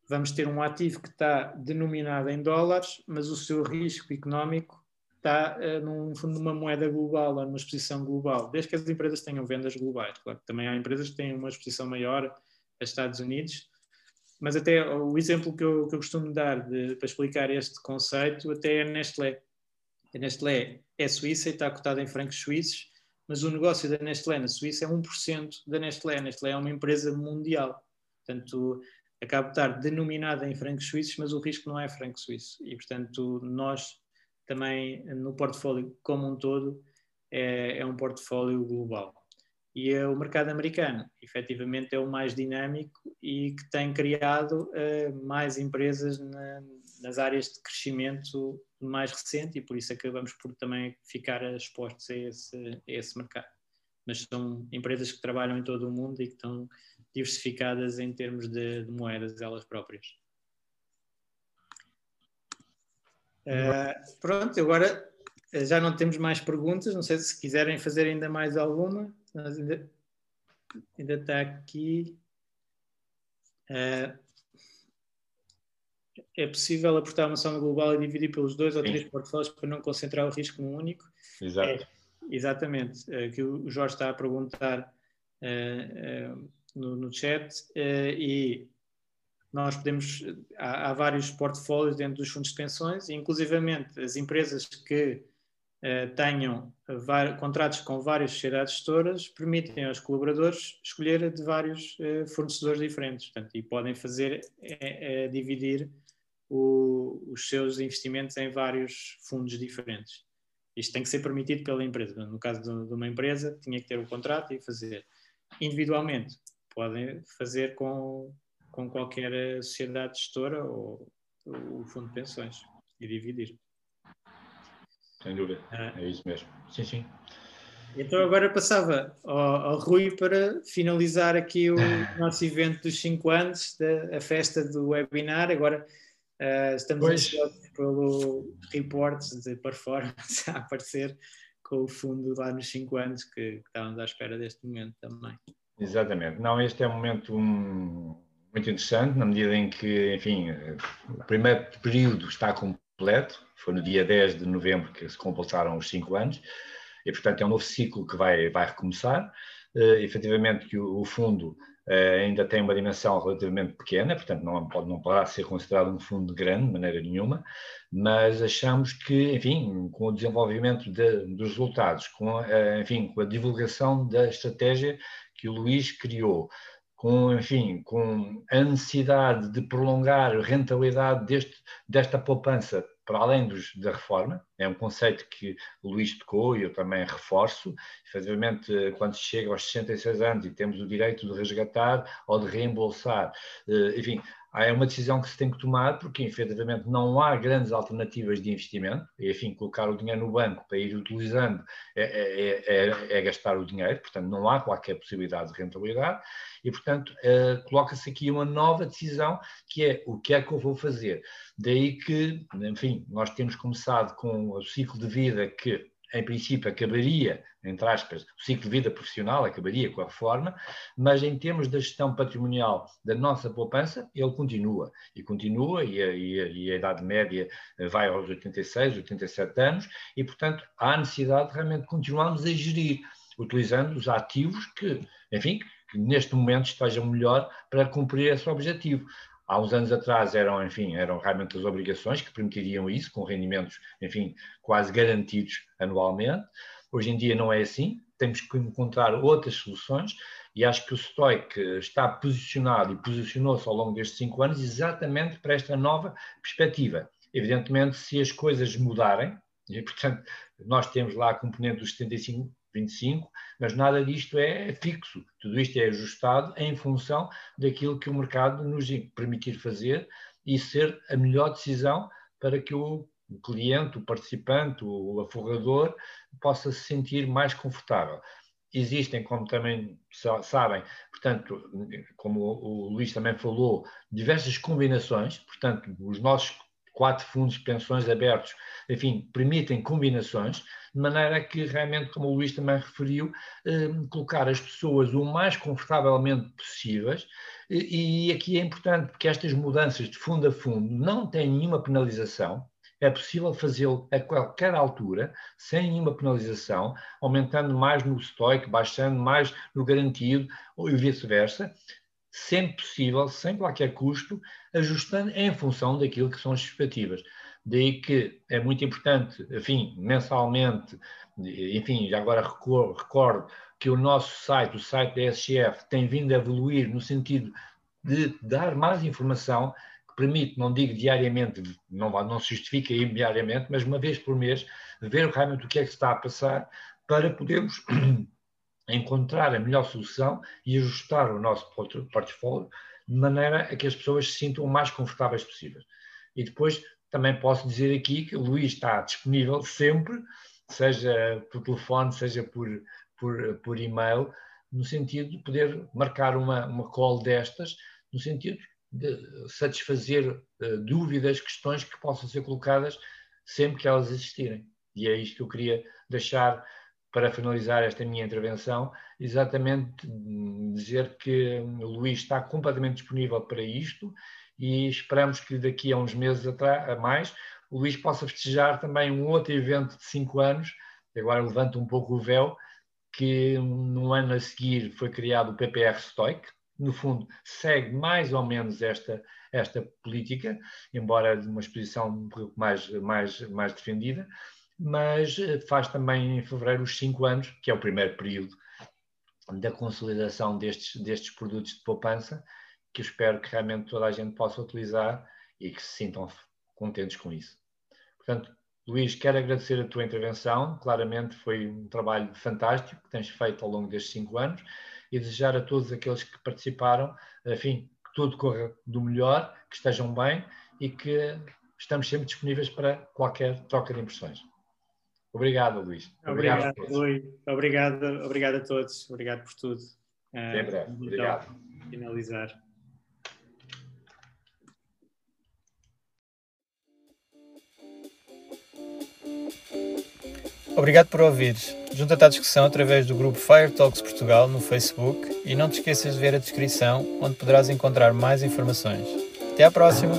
[SPEAKER 1] vamos ter um ativo que está denominado em dólares, mas o seu risco económico está uh, num numa moeda global ou numa exposição global, desde que as empresas tenham vendas globais. Claro que também há empresas que têm uma exposição maior a Estados Unidos, mas até o exemplo que eu, que eu costumo dar de, para explicar este conceito até é a Nestlé. A Nestlé é suíça e está cotada em francos suíços, mas o negócio da Nestlé na Suíça é 1% da Nestlé. A Nestlé é uma empresa mundial. Portanto, acaba de estar denominada em francos suíços, mas o risco não é franco suíço. E, portanto, nós também, no portfólio como um todo, é, é um portfólio global. E é o mercado americano, efetivamente, é o mais dinâmico e que tem criado uh, mais empresas na, nas áreas de crescimento mais recente e por isso acabamos por também ficar expostos a esse, a esse mercado. Mas são empresas que trabalham em todo o mundo e que estão diversificadas em termos de, de moedas elas próprias. Uh, pronto, agora eh, já não temos mais perguntas, não sei se quiserem fazer ainda mais alguma, ainda, ainda está aqui. Uh, é possível aportar uma soma global e dividir pelos dois ou três portfólios para não concentrar o risco num único?
[SPEAKER 2] Exato. É,
[SPEAKER 1] exatamente, uh, que o Jorge está a perguntar uh, no, no chat uh, e nós podemos, há, há, vários portfólios dentro dos fundos de pensões, e inclusivamente as empresas que uh, tenham contratos com várias sociedades gestoras permitem aos colaboradores escolher de vários uh, fornecedores diferentes, portanto, e podem fazer, é, é dividir o, os seus investimentos em vários fundos diferentes. Isto tem que ser permitido pela empresa. No caso de, de uma empresa, tinha que ter o contrato e fazer. Individualmente, podem fazer com, com qualquer sociedade gestora ou o fundo de pensões e dividir.
[SPEAKER 2] Sem dúvida, ah. é isso mesmo. Sim, sim.
[SPEAKER 1] Então agora passava ao, ao Rui para finalizar aqui o <laughs> nosso evento dos 5 anos, da, a festa do webinar. Agora uh, estamos ansiosos pelo reportes de performance <laughs> a aparecer com o fundo lá nos 5 anos que, que estávamos à espera deste momento também.
[SPEAKER 2] Exatamente. Não, este é um momento muito interessante, na medida em que, enfim, o primeiro período está completo, foi no dia 10 de novembro que se completaram os cinco anos, e, portanto, é um novo ciclo que vai, vai recomeçar. Uh, efetivamente, que o, o fundo uh, ainda tem uma dimensão relativamente pequena, portanto, não, pode, não poderá ser considerado um fundo grande, de maneira nenhuma, mas achamos que, enfim, com o desenvolvimento de, dos resultados, com, uh, enfim, com a divulgação da estratégia que o Luís criou, com, enfim, com a necessidade de prolongar a rentabilidade deste, desta poupança para além dos, da reforma, é um conceito que o Luís tocou e eu também reforço. Efetivamente, quando se chega aos 66 anos e temos o direito de resgatar ou de reembolsar, eh, enfim, é uma decisão que se tem que tomar porque, efetivamente, não há grandes alternativas de investimento. E, enfim, colocar o dinheiro no banco para ir utilizando é, é, é, é gastar o dinheiro, portanto, não há qualquer possibilidade de rentabilidade. E, portanto, uh, coloca-se aqui uma nova decisão que é o que é que eu vou fazer. Daí que, enfim, nós temos começado com o ciclo de vida que em princípio, acabaria, entre aspas, o ciclo de vida profissional acabaria com a reforma, mas em termos da gestão patrimonial da nossa poupança, ele continua. E continua, e a, e a, e a idade média vai aos 86, 87 anos, e, portanto, há necessidade de realmente continuarmos a gerir, utilizando os ativos que, enfim, que neste momento estejam melhor para cumprir esse objetivo. Há uns anos atrás eram, enfim, eram realmente as obrigações que permitiriam isso, com rendimentos, enfim, quase garantidos anualmente. Hoje em dia não é assim, temos que encontrar outras soluções e acho que o Stoic está posicionado e posicionou-se ao longo destes cinco anos exatamente para esta nova perspectiva. Evidentemente, se as coisas mudarem, e portanto nós temos lá a componente dos 75 25, mas nada disto é fixo. Tudo isto é ajustado em função daquilo que o mercado nos permitir fazer e ser a melhor decisão para que o cliente, o participante, o aforrador possa se sentir mais confortável. Existem, como também sabem, portanto, como o Luís também falou, diversas combinações, portanto, os nossos quatro fundos de pensões abertos, enfim, permitem combinações, de maneira que realmente, como o Luís também referiu, eh, colocar as pessoas o mais confortavelmente possíveis. E, e aqui é importante porque estas mudanças de fundo a fundo não têm nenhuma penalização, é possível fazê-lo a qualquer altura, sem nenhuma penalização, aumentando mais no estoque, baixando mais no garantido, ou vice-versa, sempre possível, sem qualquer custo, ajustando em função daquilo que são as expectativas. Daí que é muito importante, enfim, mensalmente, enfim, já agora recordo que o nosso site, o site da SGF, tem vindo a evoluir no sentido de dar mais informação que permite, não digo diariamente, não, não se justifica diariamente, mas uma vez por mês, ver realmente o que é que está a passar para podermos encontrar a melhor solução e ajustar o nosso portfólio de maneira a que as pessoas se sintam o mais confortáveis possível. E depois também posso dizer aqui que o Luís está disponível sempre, seja por telefone, seja por, por, por e-mail, no sentido de poder marcar uma, uma call destas, no sentido de satisfazer uh, dúvidas, questões que possam ser colocadas sempre que elas existirem. E é isto que eu queria deixar para finalizar esta minha intervenção, exatamente dizer que o Luís está completamente disponível para isto e esperamos que daqui a uns meses a mais o Luís possa festejar também um outro evento de cinco anos, agora levanta um pouco o véu, que no ano a seguir foi criado o PPR Stoic, no fundo segue mais ou menos esta, esta política, embora de uma exposição um pouco mais, mais, mais defendida, mas eh, faz também em fevereiro os cinco anos, que é o primeiro período da consolidação destes, destes produtos de poupança, que espero que realmente toda a gente possa utilizar e que se sintam contentes com isso. Portanto, Luís, quero agradecer a tua intervenção. Claramente foi um trabalho fantástico que tens feito ao longo destes cinco anos e desejar a todos aqueles que participaram, enfim, que tudo corra do melhor, que estejam bem e que estamos sempre disponíveis para qualquer troca de impressões. Obrigado, Luís.
[SPEAKER 1] Obrigado, obrigado Luís. Obrigado, obrigado a todos. Obrigado por tudo.
[SPEAKER 2] Até breve. Então, obrigado.
[SPEAKER 1] Finalizar. Obrigado por ouvires. Junta-te à discussão através do grupo Fire Talks Portugal no Facebook e não te esqueças de ver a descrição, onde poderás encontrar mais informações. Até à próxima!